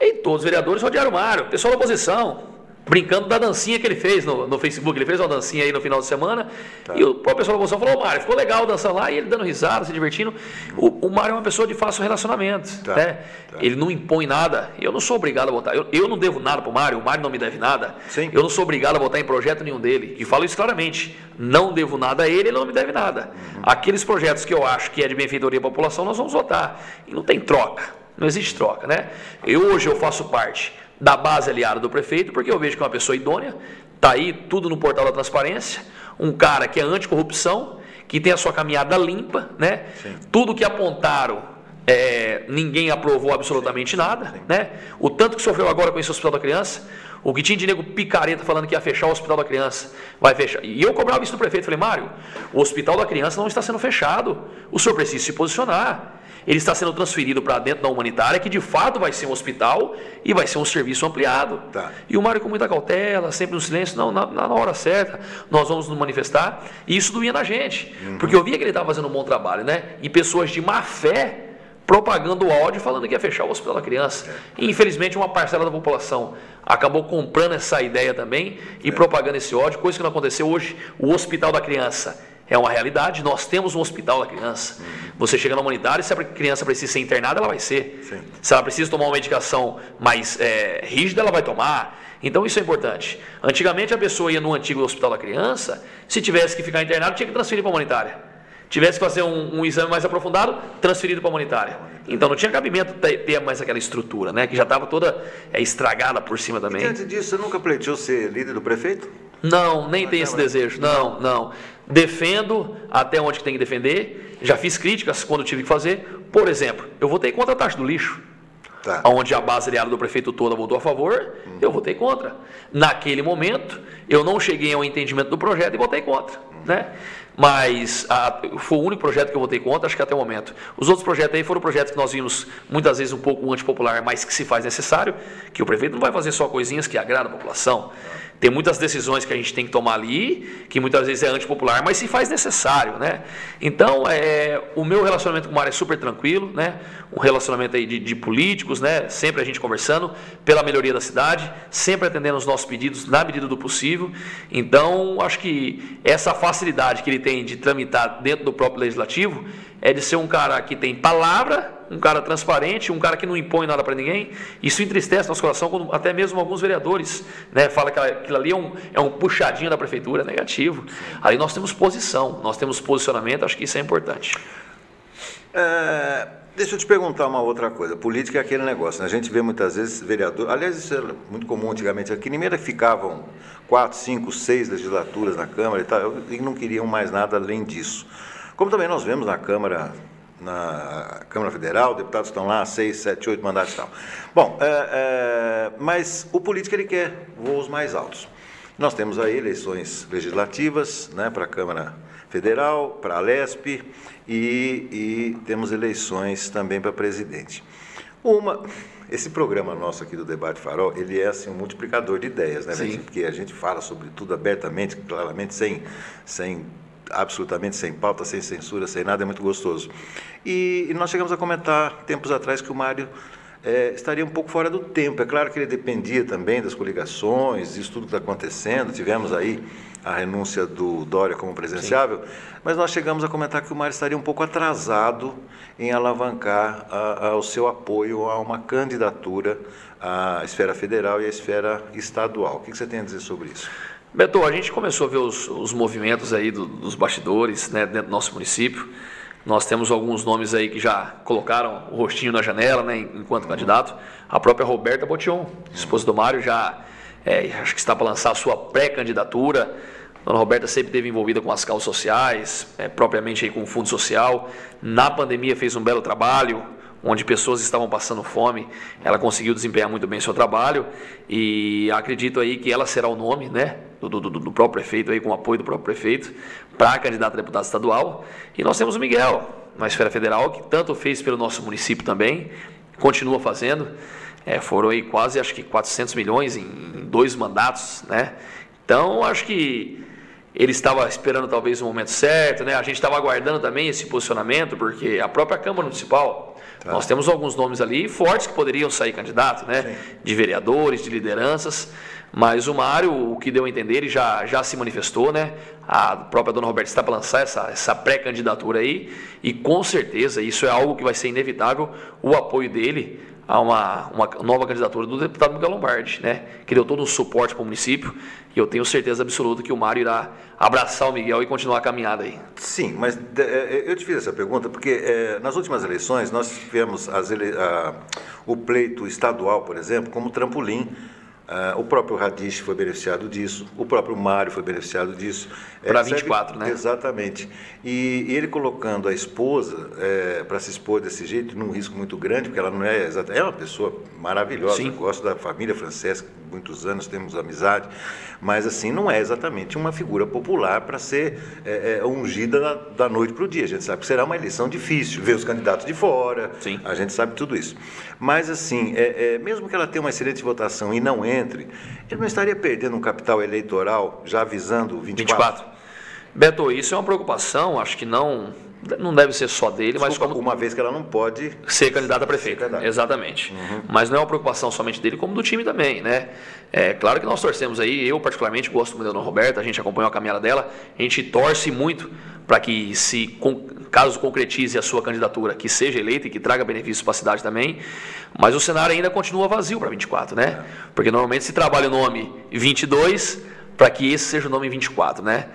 E todos os vereadores rodearam o Mário, pessoal da oposição, brincando da dancinha que ele fez no, no, Facebook. Ele fez uma dancinha aí no final de semana. Tá. E o próprio pessoal da moção falou: Mário, ficou legal dançando lá. E ele dando risada, se divertindo. O, o Mário é uma pessoa de fácil relacionamento. Tá. Né? Tá. Ele não impõe nada. Eu não sou obrigado a votar. Eu, eu não devo nada para o Mário. O Mário não me deve nada. Sim. Eu não sou obrigado a votar em projeto nenhum dele. E falo isso claramente. Não devo nada a ele, ele não me deve nada. Uhum. Aqueles projetos que eu acho que é de benfeitoria à população, nós vamos votar. E não tem troca. Não existe troca, né? Eu hoje eu faço parte da base aliada do prefeito, porque eu vejo que é uma pessoa idônea, está aí tudo no portal da transparência, um cara que é anticorrupção, que tem a sua caminhada limpa, né? Sim. Tudo que apontaram, é, ninguém aprovou absolutamente nada, né? O tanto que sofreu agora com esse hospital da criança, o que tinha de nego picareta falando que ia fechar o hospital da criança, vai fechar. E eu cobrava isso do prefeito, falei, Mário, o hospital da criança não está sendo fechado, o senhor precisa se posicionar ele está sendo transferido para dentro da humanitária, que de fato vai ser um hospital e vai ser um serviço ampliado. Tá. E o Mário com muita cautela, sempre no silêncio, não, na, na hora certa, nós vamos nos manifestar. E isso doía na gente, uhum. porque eu via que ele estava fazendo um bom trabalho, né? E pessoas de má fé propagando o áudio falando que ia fechar o hospital da criança. É. E, infelizmente, uma parcela da população acabou comprando essa ideia também e é. propagando esse ódio, coisa que não aconteceu hoje. O hospital da criança é uma realidade. Nós temos um hospital da criança. Uhum. Você chega na humanidade, se a criança precisa ser internada, ela vai ser. Sim. Se ela precisa tomar uma medicação mais é, rígida, ela vai tomar. Então isso é importante. Antigamente a pessoa ia no antigo hospital da criança, se tivesse que ficar internado, tinha que transferir para a humanitária. Tivesse que fazer um, um exame mais aprofundado, transferido para a humanitária. Então não tinha cabimento ter, ter mais aquela estrutura, né? Que já estava toda é, estragada por cima também. E diante disso, você nunca pleiteou ser líder do prefeito? Não, nem tem esse desejo. Não, não. Defendo até onde tem que defender. Já fiz críticas quando tive que fazer. Por exemplo, eu votei contra a taxa do lixo. Tá. Onde a base aliada do prefeito toda votou a favor, uhum. eu votei contra. Naquele momento, eu não cheguei ao entendimento do projeto e votei contra. Uhum. Né? Mas a, foi o único projeto que eu votei contra, acho que até o momento. Os outros projetos aí foram projetos que nós vimos muitas vezes um pouco antipopular, mas que se faz necessário, que o prefeito não vai fazer só coisinhas que agradam a população. Tem muitas decisões que a gente tem que tomar ali, que muitas vezes é antipopular, mas se faz necessário, né? Então, é, o meu relacionamento com o Mário é super tranquilo, né? Um relacionamento aí de, de, políticos, né? Sempre a gente conversando pela melhoria da cidade, sempre atendendo os nossos pedidos na medida do possível. Então, acho que essa facilidade que ele tem de tramitar dentro do próprio legislativo é de ser um cara que tem palavra um cara transparente, um cara que não impõe nada para ninguém. Isso entristece nosso coração, quando até mesmo alguns vereadores né, falam que aquilo ali é um, é um puxadinho da prefeitura, é negativo. Aí nós temos posição, nós temos posicionamento, acho que isso é importante. É, deixa eu te perguntar uma outra coisa. Política é aquele negócio, né? A gente vê muitas vezes vereador. Aliás, isso era muito comum antigamente aqui. Nimeira ficavam quatro, cinco, seis legislaturas na Câmara e tal, e não queriam mais nada além disso. Como também nós vemos na Câmara na Câmara Federal, deputados estão lá, seis, sete, oito mandatos e tal. Bom, é, é, mas o político ele quer voos mais altos. Nós temos aí eleições legislativas né, para a Câmara Federal, para a LESP e, e temos eleições também para presidente. Uma, esse programa nosso aqui do Debate Farol, ele é assim um multiplicador de ideias, né? Sim. Porque a gente fala sobre tudo abertamente, claramente, sem, sem absolutamente sem pauta, sem censura, sem nada, é muito gostoso. E, e nós chegamos a comentar tempos atrás que o Mário é, estaria um pouco fora do tempo. É claro que ele dependia também das coligações, disso tudo que está acontecendo. Tivemos aí a renúncia do Dória como presidenciável, Sim. mas nós chegamos a comentar que o Mário estaria um pouco atrasado em alavancar a, a, o seu apoio a uma candidatura à esfera federal e à esfera estadual. O que você tem a dizer sobre isso? Beto, a gente começou a ver os, os movimentos aí do, dos bastidores né, dentro do nosso município. Nós temos alguns nomes aí que já colocaram o rostinho na janela, né, enquanto candidato. A própria Roberta Botion, esposa do Mário, já é, acho que está para lançar a sua pré-candidatura. Dona Roberta sempre esteve envolvida com as causas sociais, é, propriamente aí com o Fundo Social. Na pandemia fez um belo trabalho, onde pessoas estavam passando fome. Ela conseguiu desempenhar muito bem seu trabalho e acredito aí que ela será o nome, né, do, do, do próprio prefeito aí, com o apoio do próprio prefeito, para candidato a deputado estadual. E nós temos o Miguel, na esfera federal, que tanto fez pelo nosso município também, continua fazendo. É, foram aí quase, acho que 400 milhões em, em dois mandatos, né? Então, acho que ele estava esperando talvez o momento certo, né? A gente estava aguardando também esse posicionamento, porque a própria Câmara Municipal, tá. nós temos alguns nomes ali fortes que poderiam sair candidatos, né? Sim. De vereadores, de lideranças. Mas o Mário, o que deu a entender, ele já, já se manifestou, né? A própria dona Roberta está para lançar essa, essa pré-candidatura aí, e com certeza isso é algo que vai ser inevitável, o apoio dele a uma, uma nova candidatura do deputado Miguel Lombardi, né? Que deu todo um suporte para o município, e eu tenho certeza absoluta que o Mário irá abraçar o Miguel e continuar a caminhada aí. Sim, mas é, é, eu te fiz essa pergunta porque é, nas últimas eleições nós tivemos as ele, a, o pleito estadual, por exemplo, como trampolim Uh, o próprio Radish foi beneficiado disso, o próprio Mário foi beneficiado disso. Para é, 24, serve, né? Exatamente. E, e, ele colocando a esposa é, para se expor desse jeito, num risco muito grande, porque ela não é exatamente. É uma pessoa maravilhosa, Sim. gosto da família Francesca, muitos anos temos amizade, mas assim, não é exatamente uma figura popular para ser é, é, ungida da, da noite para o dia. A gente sabe que será uma eleição difícil, ver os candidatos de fora, Sim. a gente sabe tudo isso. Mas assim, é, é, mesmo que ela tenha uma excelente votação e não entre, ele não estaria perdendo um capital eleitoral já visando 24? 24. Beto, isso é uma preocupação, acho que não não deve ser só dele, Desculpa, mas como uma vez que ela não pode ser candidata a prefeito, exatamente. Uhum. Mas não é uma preocupação somente dele, como do time também, né? É claro que nós torcemos aí, eu particularmente gosto muito da Dona Roberta, a gente acompanhou a caminhada dela, a gente torce muito para que se caso concretize a sua candidatura, que seja eleita e que traga benefícios para a cidade também, mas o cenário ainda continua vazio para 24, né? Porque normalmente se trabalha o nome 22 para que esse seja o nome 24, né?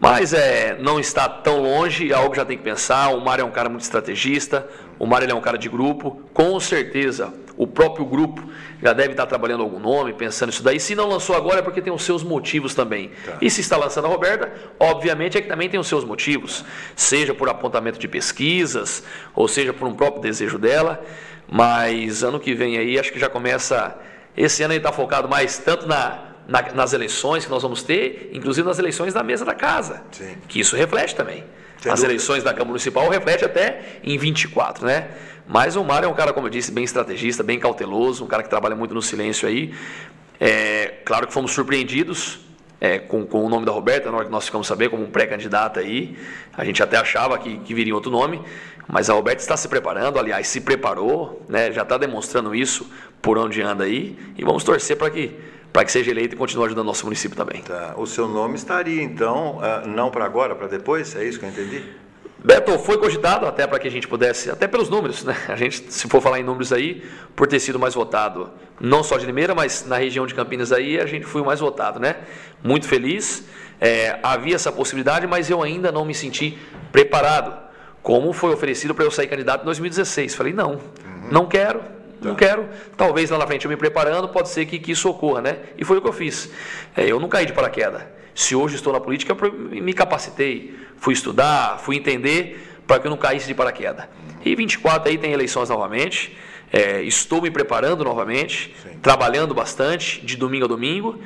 Mas é, não está tão longe, é algo já tem que pensar. O Mário é um cara muito estrategista, o Mário é um cara de grupo. Com certeza, o próprio grupo já deve estar trabalhando algum nome, pensando nisso daí. Se não lançou agora é porque tem os seus motivos também. Tá. E se está lançando a Roberta, obviamente é que também tem os seus motivos, seja por apontamento de pesquisas, ou seja por um próprio desejo dela. Mas ano que vem aí, acho que já começa. Esse ano ele está focado mais tanto na na, nas eleições que nós vamos ter, inclusive nas eleições da mesa da casa. Sim. Que isso reflete também. Sem As dúvida. eleições da Câmara Municipal reflete até em 24, né? Mas o Mário é um cara, como eu disse, bem estrategista, bem cauteloso, um cara que trabalha muito no silêncio aí. É, claro que fomos surpreendidos é, com, com, o nome da Roberta, na hora que nós ficamos saber, como um pré-candidata aí. A gente até achava que, que viria outro nome, mas a Roberta está se preparando, aliás, se preparou, né, já está demonstrando isso por onde anda aí, e vamos torcer para que para que seja eleito e continue ajudando o nosso município também. Tá. O seu nome estaria, então, uh, não para agora, para depois? É isso que eu entendi? Beto, foi cogitado até para que a gente pudesse, até pelos números, né? A gente, se for falar em números aí, por ter sido mais votado, não só de Limeira, mas na região de Campinas aí, a gente foi o mais votado, né? Muito feliz. É, havia essa possibilidade, mas eu ainda não me senti preparado. Como foi oferecido para eu sair candidato em 2016. Falei, não, uhum. não quero, não quero. Talvez lá na frente eu me preparando, pode ser que, que isso ocorra, né? E foi o que eu fiz. É, eu não caí de paraquedas. Se hoje estou na política, eu me capacitei, fui estudar, fui entender para que eu não caísse de paraquedas. E 24 aí tem eleições novamente. É, estou me preparando novamente, Sim. trabalhando bastante, de domingo a domingo.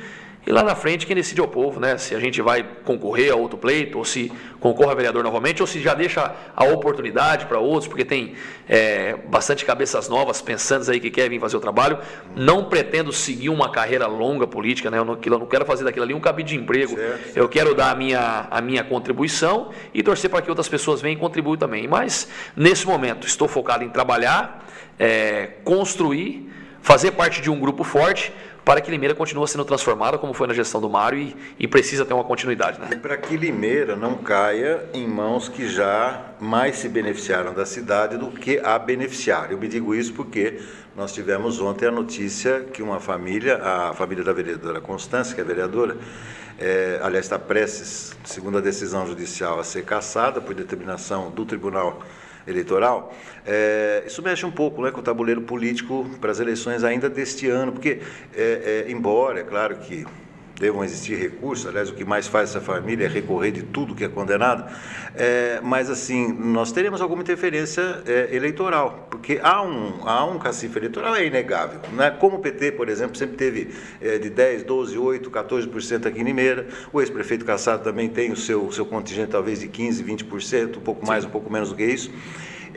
E lá na frente, quem decide é o povo, né? Se a gente vai concorrer a outro pleito, ou se concorre a vereador novamente, ou se já deixa a oportunidade para outros, porque tem é, bastante cabeças novas pensando aí que querem vir fazer o trabalho. Não pretendo seguir uma carreira longa política, né? Eu não, eu não quero fazer daquilo ali um cabide de emprego. Certo. Eu quero dar a minha, a minha contribuição e torcer para que outras pessoas venham e contribuam também. Mas, nesse momento, estou focado em trabalhar, é, construir, fazer parte de um grupo forte para que Limeira continue sendo transformada, como foi na gestão do Mário, e, e precisa ter uma continuidade. Né? Para que Limeira não caia em mãos que já mais se beneficiaram da cidade do que a beneficiar. Eu me digo isso porque nós tivemos ontem a notícia que uma família, a família da vereadora Constância, que é vereadora, é, aliás, está prestes, segundo a decisão judicial, a ser cassada por determinação do Tribunal eleitoral, é, isso mexe um pouco né, com o tabuleiro político para as eleições ainda deste ano, porque, é, é, embora, é claro que devam existir recursos, aliás, o que mais faz essa família é recorrer de tudo que é condenado, é, mas assim, nós teremos alguma interferência é, eleitoral, porque há um, há um cacife eleitoral, é inegável. Né? Como o PT, por exemplo, sempre teve é, de 10, 12, 8, 14% aqui em Limeira, o ex-prefeito Cassado também tem o seu, seu contingente talvez de 15, 20%, um pouco mais, um pouco menos do que isso.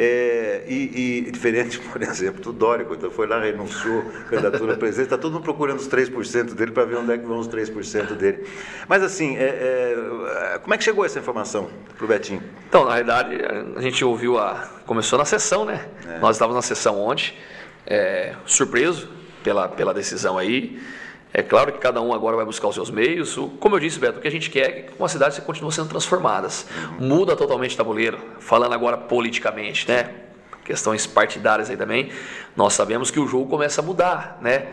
É, e, e, diferente, por exemplo, do Dória, quando foi lá, renunciou candidatura a presidente, está todo mundo procurando os 3% dele para ver onde é que vão os 3% dele. Mas assim, é, é, como é que chegou essa informação para o Betinho? Então, na verdade, a gente ouviu a. Começou na sessão, né? É. Nós estávamos na sessão ontem, é, surpreso pela, pela decisão aí. É claro que cada um agora vai buscar os seus meios. Como eu disse, Beto, o que a gente quer é que uma cidade continue sendo transformadas. Muda totalmente o tabuleiro, falando agora politicamente, né? Questões partidárias aí também. Nós sabemos que o jogo começa a mudar, né?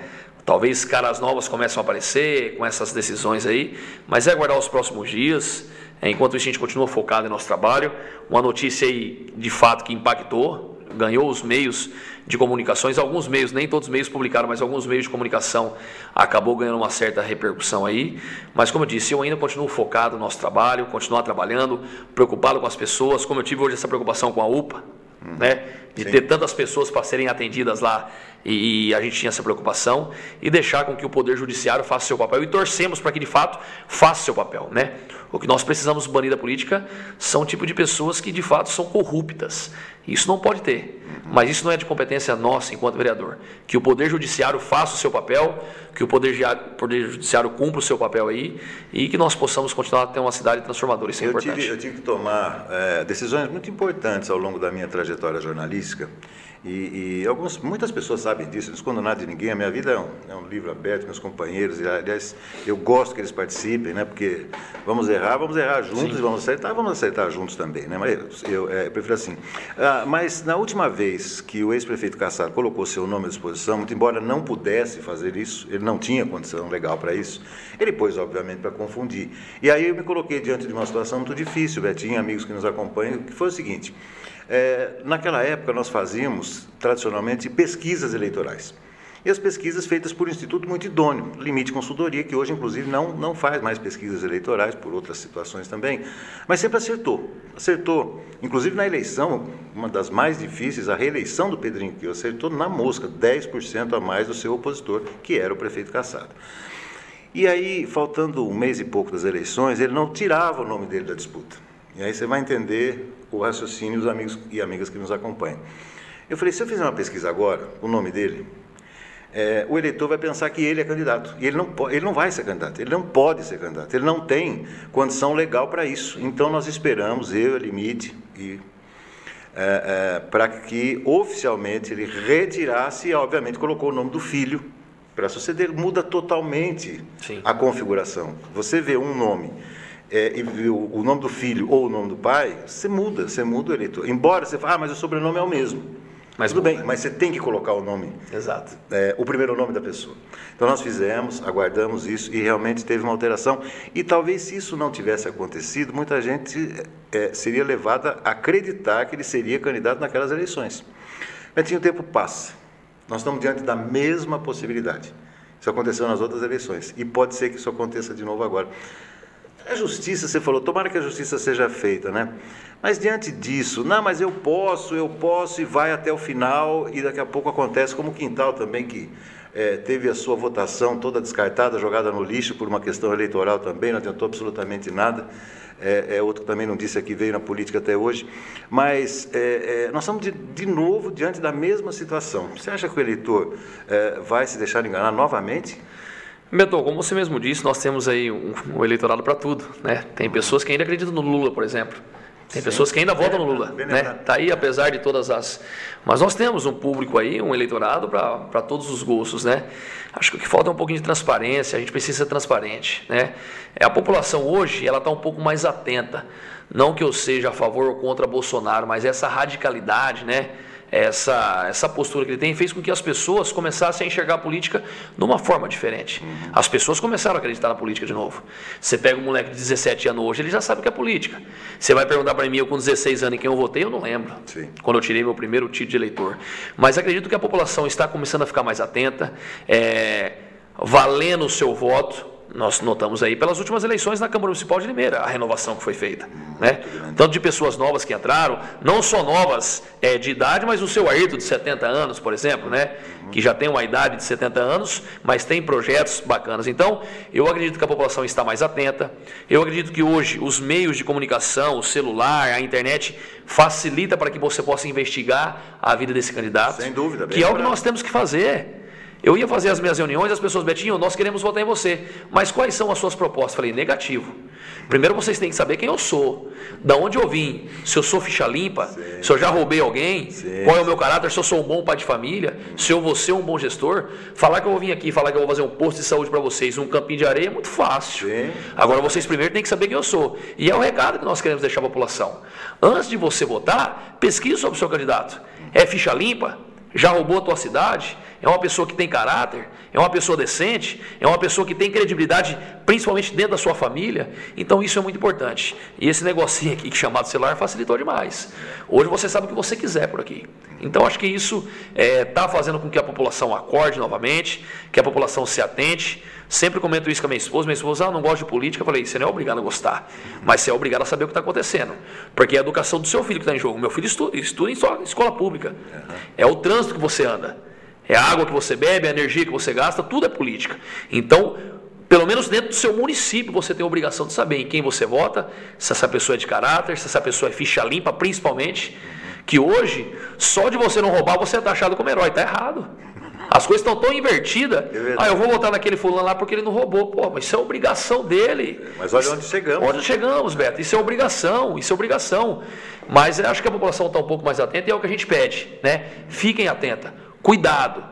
Talvez caras novas começam a aparecer com essas decisões aí, mas é aguardar os próximos dias. Enquanto isso, a gente continua focado em nosso trabalho. Uma notícia aí, de fato, que impactou, ganhou os meios de comunicações, alguns meios, nem todos os meios publicaram, mas alguns meios de comunicação acabou ganhando uma certa repercussão aí. Mas como eu disse, eu ainda continuo focado no nosso trabalho, continuar trabalhando, preocupado com as pessoas, como eu tive hoje essa preocupação com a UPA, uhum. né? De Sim. ter tantas pessoas para serem atendidas lá e, a gente tinha essa preocupação e deixar com que o poder judiciário faça seu papel e torcemos para que de fato faça seu papel, né? O que nós precisamos banir da política são o tipo de pessoas que de fato são corruptas. Isso não pode ter. Mas isso não é de competência nossa enquanto vereador. Que o Poder Judiciário faça o seu papel, que o Poder, poder Judiciário cumpra o seu papel aí e que nós possamos continuar a ter uma cidade transformadora. Isso é eu importante. Tive, eu tive que tomar é, decisões muito importantes ao longo da minha trajetória jornalística. E, e alguns, muitas pessoas sabem disso, não escondo nada de ninguém. A minha vida é um, é um, livro aberto, meus companheiros. E, aliás, eu gosto que eles participem, né? Porque vamos errar, vamos errar juntos, Sim. vamos acertar, vamos acertar juntos também, né? Mas eu, é, eu prefiro assim. Ah, mas na última vez que o ex-prefeito Cassado colocou seu nome à disposição, muito embora não pudesse fazer isso, ele não tinha condição legal para isso, ele pôs, obviamente, para confundir. E aí eu me coloquei diante de uma situação muito difícil, Betinho, amigos que nos acompanham, que foi o seguinte. É, naquela época, nós fazíamos, tradicionalmente, pesquisas eleitorais. E as pesquisas feitas por um instituto muito idôneo, Limite Consultoria, que hoje, inclusive, não, não faz mais pesquisas eleitorais, por outras situações também, mas sempre acertou. Acertou, inclusive na eleição, uma das mais difíceis, a reeleição do Pedrinho que acertou na mosca, 10% a mais do seu opositor, que era o prefeito Cassado. E aí, faltando um mês e pouco das eleições, ele não tirava o nome dele da disputa. E aí você vai entender o raciocínio dos amigos e amigas que nos acompanham. Eu falei, se eu fizer uma pesquisa agora, o nome dele, é, o eleitor vai pensar que ele é candidato. E ele não, ele não vai ser candidato, ele não pode ser candidato, ele não tem condição legal para isso. Então nós esperamos, eu, a Limite, e, é, é, para que oficialmente ele retirasse e, obviamente, colocou o nome do filho para suceder. Muda totalmente Sim. a configuração. Você vê um nome é, e viu o nome do filho ou o nome do pai, você muda, você muda o eleitor. Embora você fale, ah, mas o sobrenome é o mesmo. Mas tudo bem, mas você tem que colocar o nome. Exato. É, o primeiro nome da pessoa. Então nós fizemos, aguardamos isso e realmente teve uma alteração. E talvez se isso não tivesse acontecido, muita gente é, seria levada a acreditar que ele seria candidato naquelas eleições. Betinho, o tempo passa. Nós estamos diante da mesma possibilidade. Isso aconteceu nas outras eleições. E pode ser que isso aconteça de novo agora. A justiça, você falou, tomara que a justiça seja feita, né? Mas diante disso, não, mas eu posso, eu posso e vai até o final e daqui a pouco acontece como o Quintal também, que é, teve a sua votação toda descartada, jogada no lixo por uma questão eleitoral também, não adiantou absolutamente nada. É, é outro que também não disse aqui, veio na política até hoje. Mas é, é nós estamos de, de, novo diante da mesma situação. Você acha que o eleitor é, vai se deixar enganar novamente? Beto, como você mesmo disse, nós temos aí um, um eleitorado para tudo. Né? Tem pessoas que ainda acreditam no Lula, por exemplo. Tem Sim. pessoas que ainda votam no Lula, né? Tá aí apesar de todas as, mas nós temos um público aí, um eleitorado para todos os gostos, né? Acho que o que falta é um pouquinho de transparência. A gente precisa ser transparente, né? É a população hoje, ela está um pouco mais atenta. Não que eu seja a favor ou contra Bolsonaro, mas essa radicalidade, né? Essa, essa postura que ele tem fez com que as pessoas começassem a enxergar a política de uma forma diferente. Uhum. As pessoas começaram a acreditar na política de novo. Você pega um moleque de 17 anos hoje, ele já sabe o que é política. Você vai perguntar para mim, eu com 16 anos, em quem eu votei, eu não lembro. Sim. Quando eu tirei meu primeiro título de eleitor. Mas acredito que a população está começando a ficar mais atenta, é, valendo o seu voto nós notamos aí pelas últimas eleições na Câmara Municipal de Limeira, a renovação que foi feita. Né? Tanto de pessoas novas que entraram, não só novas é, de idade, mas o seu Ayrton de 70 anos, por exemplo, né? que já tem uma idade de 70 anos, mas tem projetos bacanas. Então, eu acredito que a população está mais atenta. Eu acredito que hoje os meios de comunicação, o celular, a internet, facilita para que você possa investigar a vida desse candidato. Sem dúvida. Que é o que nós temos que fazer. Eu ia fazer as minhas reuniões, as pessoas, Betinho, nós queremos votar em você. Mas quais são as suas propostas? Falei, negativo. Primeiro vocês têm que saber quem eu sou, da onde eu vim, se eu sou ficha limpa, Sim. se eu já roubei alguém, Sim. qual é o meu caráter, se eu sou um bom pai de família, se eu vou ser um bom gestor. Falar que eu vou vir aqui, falar que eu vou fazer um posto de saúde para vocês, um campinho de areia é muito fácil. Sim. Agora vocês primeiro têm que saber quem eu sou. E é o recado que nós queremos deixar para a população. Antes de você votar, pesquise sobre o seu candidato. É ficha limpa? Já roubou a tua cidade? É uma pessoa que tem caráter? É uma pessoa decente? É uma pessoa que tem credibilidade, principalmente dentro da sua família? Então isso é muito importante. E esse negocinho aqui que chamado celular facilitou demais. Hoje você sabe o que você quiser por aqui. Então acho que isso está é, tá fazendo com que a população acorde novamente, que a população se atente. Sempre comento isso com a minha esposa. Minha esposa, ah, não gosta de política. Eu falei, você não é obrigado a gostar, mas você é obrigado a saber o que está acontecendo. Porque é a educação do seu filho que está em jogo. Meu filho estuda, estuda em escola pública. É o trânsito que você anda. É a água que você bebe, é a energia que você gasta, tudo é política. Então, pelo menos dentro do seu município, você tem a obrigação de saber em quem você vota, se essa pessoa é de caráter, se essa pessoa é ficha limpa, principalmente. Que hoje, só de você não roubar, você é taxado como herói. Está errado. As coisas estão tão invertidas. É ah, eu vou votar naquele fulano lá porque ele não roubou. Pô, mas isso é obrigação dele. Mas olha onde chegamos. Onde chegamos, Beto. Isso é obrigação, isso é obrigação. Mas acho que a população está um pouco mais atenta e é o que a gente pede. Né? Fiquem atenta. Cuidado.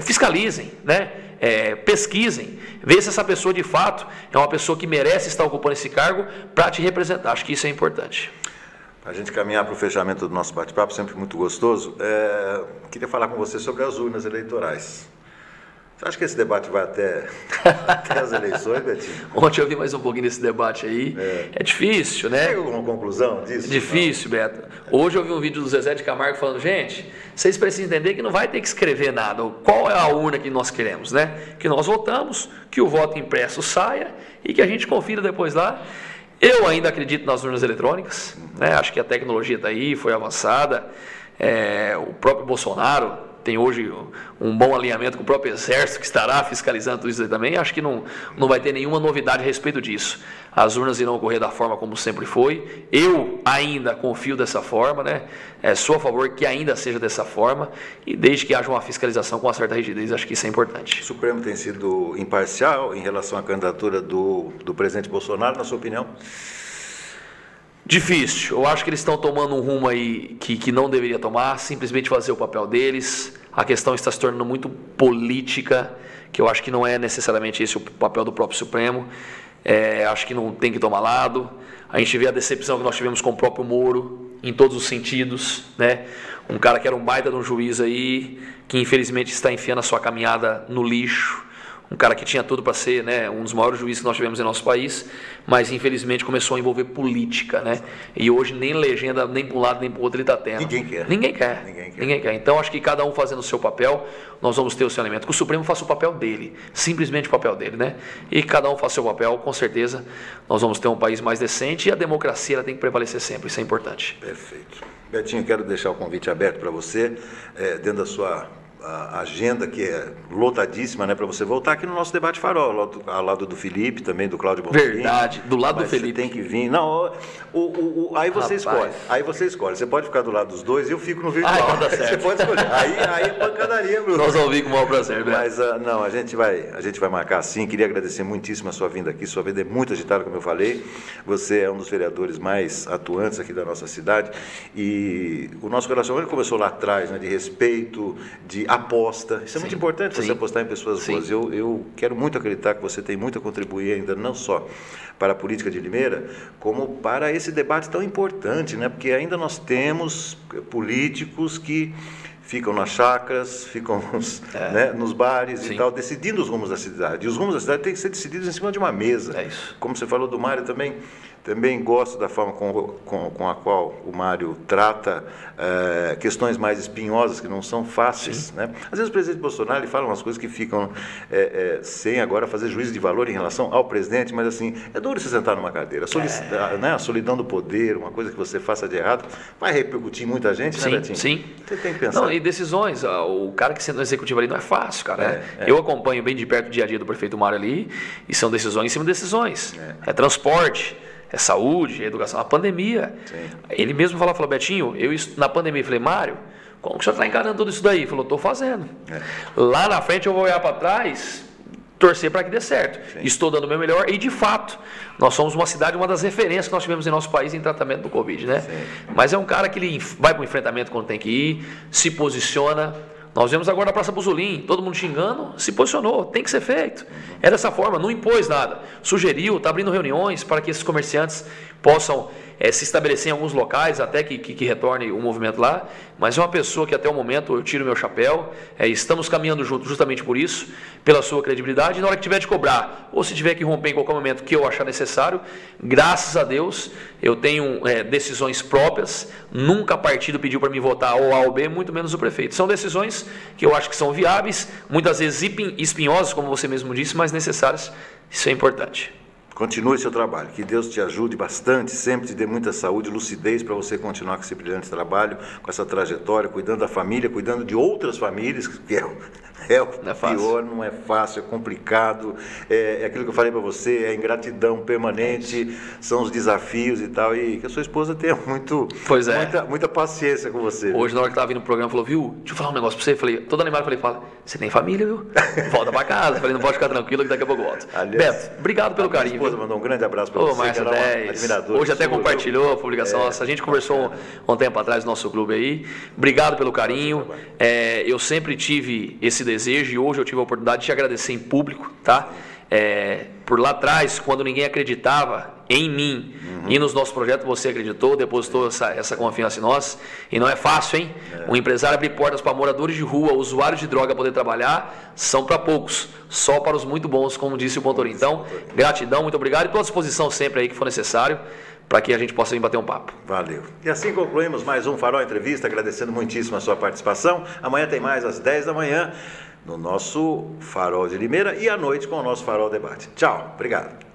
Fiscalizem, né? É, pesquisem, vejam se essa pessoa de fato é uma pessoa que merece estar ocupando esse cargo para te representar. Acho que isso é importante a gente caminhar para o fechamento do nosso bate-papo, sempre muito gostoso, é, queria falar com você sobre as urnas eleitorais. Você acha que esse debate vai até, até as eleições, Betinho? Ontem eu vi mais um pouquinho desse debate aí. É, é difícil, né? Tem alguma conclusão disso? É difícil, não? Beto. Hoje eu vi um vídeo do Zezé de Camargo falando, gente, vocês precisam entender que não vai ter que escrever nada. Qual é a urna que nós queremos, né? Que nós votamos, que o voto impresso saia e que a gente confira depois lá. Eu ainda acredito nas urnas eletrônicas, né? acho que a tecnologia está aí, foi avançada. É, o próprio Bolsonaro tem hoje um bom alinhamento com o próprio Exército, que estará fiscalizando tudo isso também. Acho que não, não vai ter nenhuma novidade a respeito disso. As urnas irão ocorrer da forma como sempre foi. Eu ainda confio dessa forma, né? É, sou a favor que ainda seja dessa forma e desde que haja uma fiscalização com uma certa rigidez, acho que isso é importante. O Supremo tem sido imparcial em relação à candidatura do, do presidente Bolsonaro, na sua opinião? Difícil. Eu acho que eles estão tomando um rumo aí que, que não deveria tomar, simplesmente fazer o papel deles. A questão está se tornando muito política, que eu acho que não é necessariamente esse o papel do próprio Supremo. é, acho que não tem que tomar lado. A gente vê a decepção que nós tivemos com o próprio Moro, em todos os sentidos, né? Um cara que era um baita de um juiz aí, que infelizmente está enfiando a sua caminhada no lixo um cara que tinha tudo para ser né, um dos maiores juízes que nós tivemos em nosso país, mas infelizmente começou a envolver política, né? E hoje nem legenda, nem para um lado nem para o outro ele está tendo. Ninguém quer. Ninguém quer. Ninguém quer. Ninguém quer. Então acho que cada um fazendo o seu papel, nós vamos ter o seu alimento. Que o Supremo faça o papel dele, simplesmente o papel dele, né? E cada um faça o seu papel, com certeza nós vamos ter um país mais decente e a democracia ela tem que prevalecer sempre, isso é importante. Perfeito. Betinho, quero deixar o convite aberto para você, é, dentro da sua a agenda que é lotadíssima, né, para você voltar aqui no nosso debate farol, ao lado, ao lado do Felipe, também do Cláudio Bonfim. Verdade, do lado do Felipe. tem que vir. Não, o, o, o aí você Rapaz. escolhe. Aí você escolhe. Você pode ficar do lado dos dois e eu fico no virtual. Ah, tá certo. Você pode escolher. Aí, aí é pancadaria, Bruno. Nós vir com o maior prazer, né? Mas uh, não, a gente vai, a gente vai marcar sim. Queria agradecer muitíssimo a sua vinda aqui. Sua vida é muito agitada, como eu falei. Você é um dos vereadores mais atuantes aqui da nossa cidade e o nosso relacionamento começou lá atrás, né, de respeito, de aposta isso é Sim. muito importante, Sim. você apostar em pessoas Sim. boas. Eu, eu quero muito acreditar que você tem muito a contribuir ainda, não só para a política de Limeira, como para esse debate tão importante, né? porque ainda nós temos políticos que ficam nas chacras, ficam nos, é. né, nos bares Sim. e tal, decidindo os rumos da cidade. E os rumos da cidade têm que ser decididos em cima de uma mesa. É isso. Como você falou do Mário também, também gosto da forma com, com, com a qual o Mário trata é, questões mais espinhosas, que não são fáceis. Né? Às vezes o presidente Bolsonaro ele fala umas coisas que ficam é, é, sem agora fazer juízo de valor em relação ao presidente, mas assim, é duro se sentar numa cadeira. A, né, a solidão do poder, uma coisa que você faça de errado, vai repercutir em muita gente, sim, né, Betinho? Sim, Você tem que pensar. Não, e decisões, o cara que senta no executivo ali não é fácil, cara. Né? Eu acompanho bem de perto o dia a dia do prefeito Mário ali, e são decisões em cima de decisões. é transporte é saúde, é educação, a pandemia. Sim. Ele mesmo falou, falou, Betinho, eu na pandemia falei, Mário, como que o senhor está encarando tudo isso daí? Ele falou, estou fazendo. É. Lá na frente eu vou olhar para trás, torcer para que dê certo. Sim. Estou dando o meu melhor e, de fato, nós somos uma cidade, uma das referências que nós tivemos em nosso país em tratamento do Covid, né? Sim. Mas é um cara que ele vai para o enfrentamento quando tem que ir, se posiciona, nós vemos agora na Praça Buzulim, todo mundo xingando, se posicionou, tem que ser feito. É dessa forma, não impôs nada. Sugeriu, está abrindo reuniões para que esses comerciantes possam é, se estabelecer em alguns locais até que, que, que, retorne o movimento lá, mas é uma pessoa que até o momento eu tiro meu chapéu, é, estamos caminhando junto justamente por isso, pela sua credibilidade, e na hora que tiver de cobrar, ou se tiver que romper em qualquer momento que eu achar necessário, graças a Deus eu tenho é, decisões próprias, nunca partido pediu para me votar ou A ou B, muito menos o prefeito. São decisões que eu acho que são viáveis, muitas vezes espinhosas, como você mesmo disse, mas necessárias, isso é importante. Continue seu trabalho. Que Deus te ajude bastante, sempre te dê muita saúde, lucidez para você continuar com esse brilhante trabalho, com essa trajetória, cuidando da família, cuidando de outras famílias, que é é o não é pior, não é fácil, é complicado. É, é aquilo que eu falei para você, é ingratidão permanente, são os desafios e tal. E que a sua esposa tenha muito, pois é. muita, muita paciência com você. Hoje, na hora que estava vindo no programa, falou, viu, deixa eu falar um negócio para você. Eu falei, todo animado, falei, fala, você tem família, viu? Volta para casa. Eu falei, não pode ficar tranquilo que daqui a pouco eu volto. Aliás, Beto, obrigado pelo carinho. Minha esposa viu? mandou um grande abraço para você. Márcia 10. Hoje até compartilhou a publicação é, nossa. A gente conversou um, um tempo atrás no nosso clube aí. Obrigado pelo carinho. É, eu sempre tive esse desejo e hoje eu tive a oportunidade de te agradecer em público, tá? É, por lá atrás, quando ninguém acreditava em mim uhum. e nos nossos projetos, você acreditou, depositou essa, essa confiança em nós. E não é fácil, hein? É. Um empresário abrir portas para moradores de rua, usuários de droga poder trabalhar, são para poucos, só para os muito bons, como disse o Pontorim. Então, gratidão, muito obrigado e pela disposição sempre aí que for necessário para que a gente possa vir bater um papo. Valeu. E assim concluímos mais um Farol Entrevista, agradecendo muitíssimo a sua participação. Amanhã tem mais às 10 da manhã no nosso Farol de Limeira e à noite com o nosso Farol Debate. Tchau, obrigado.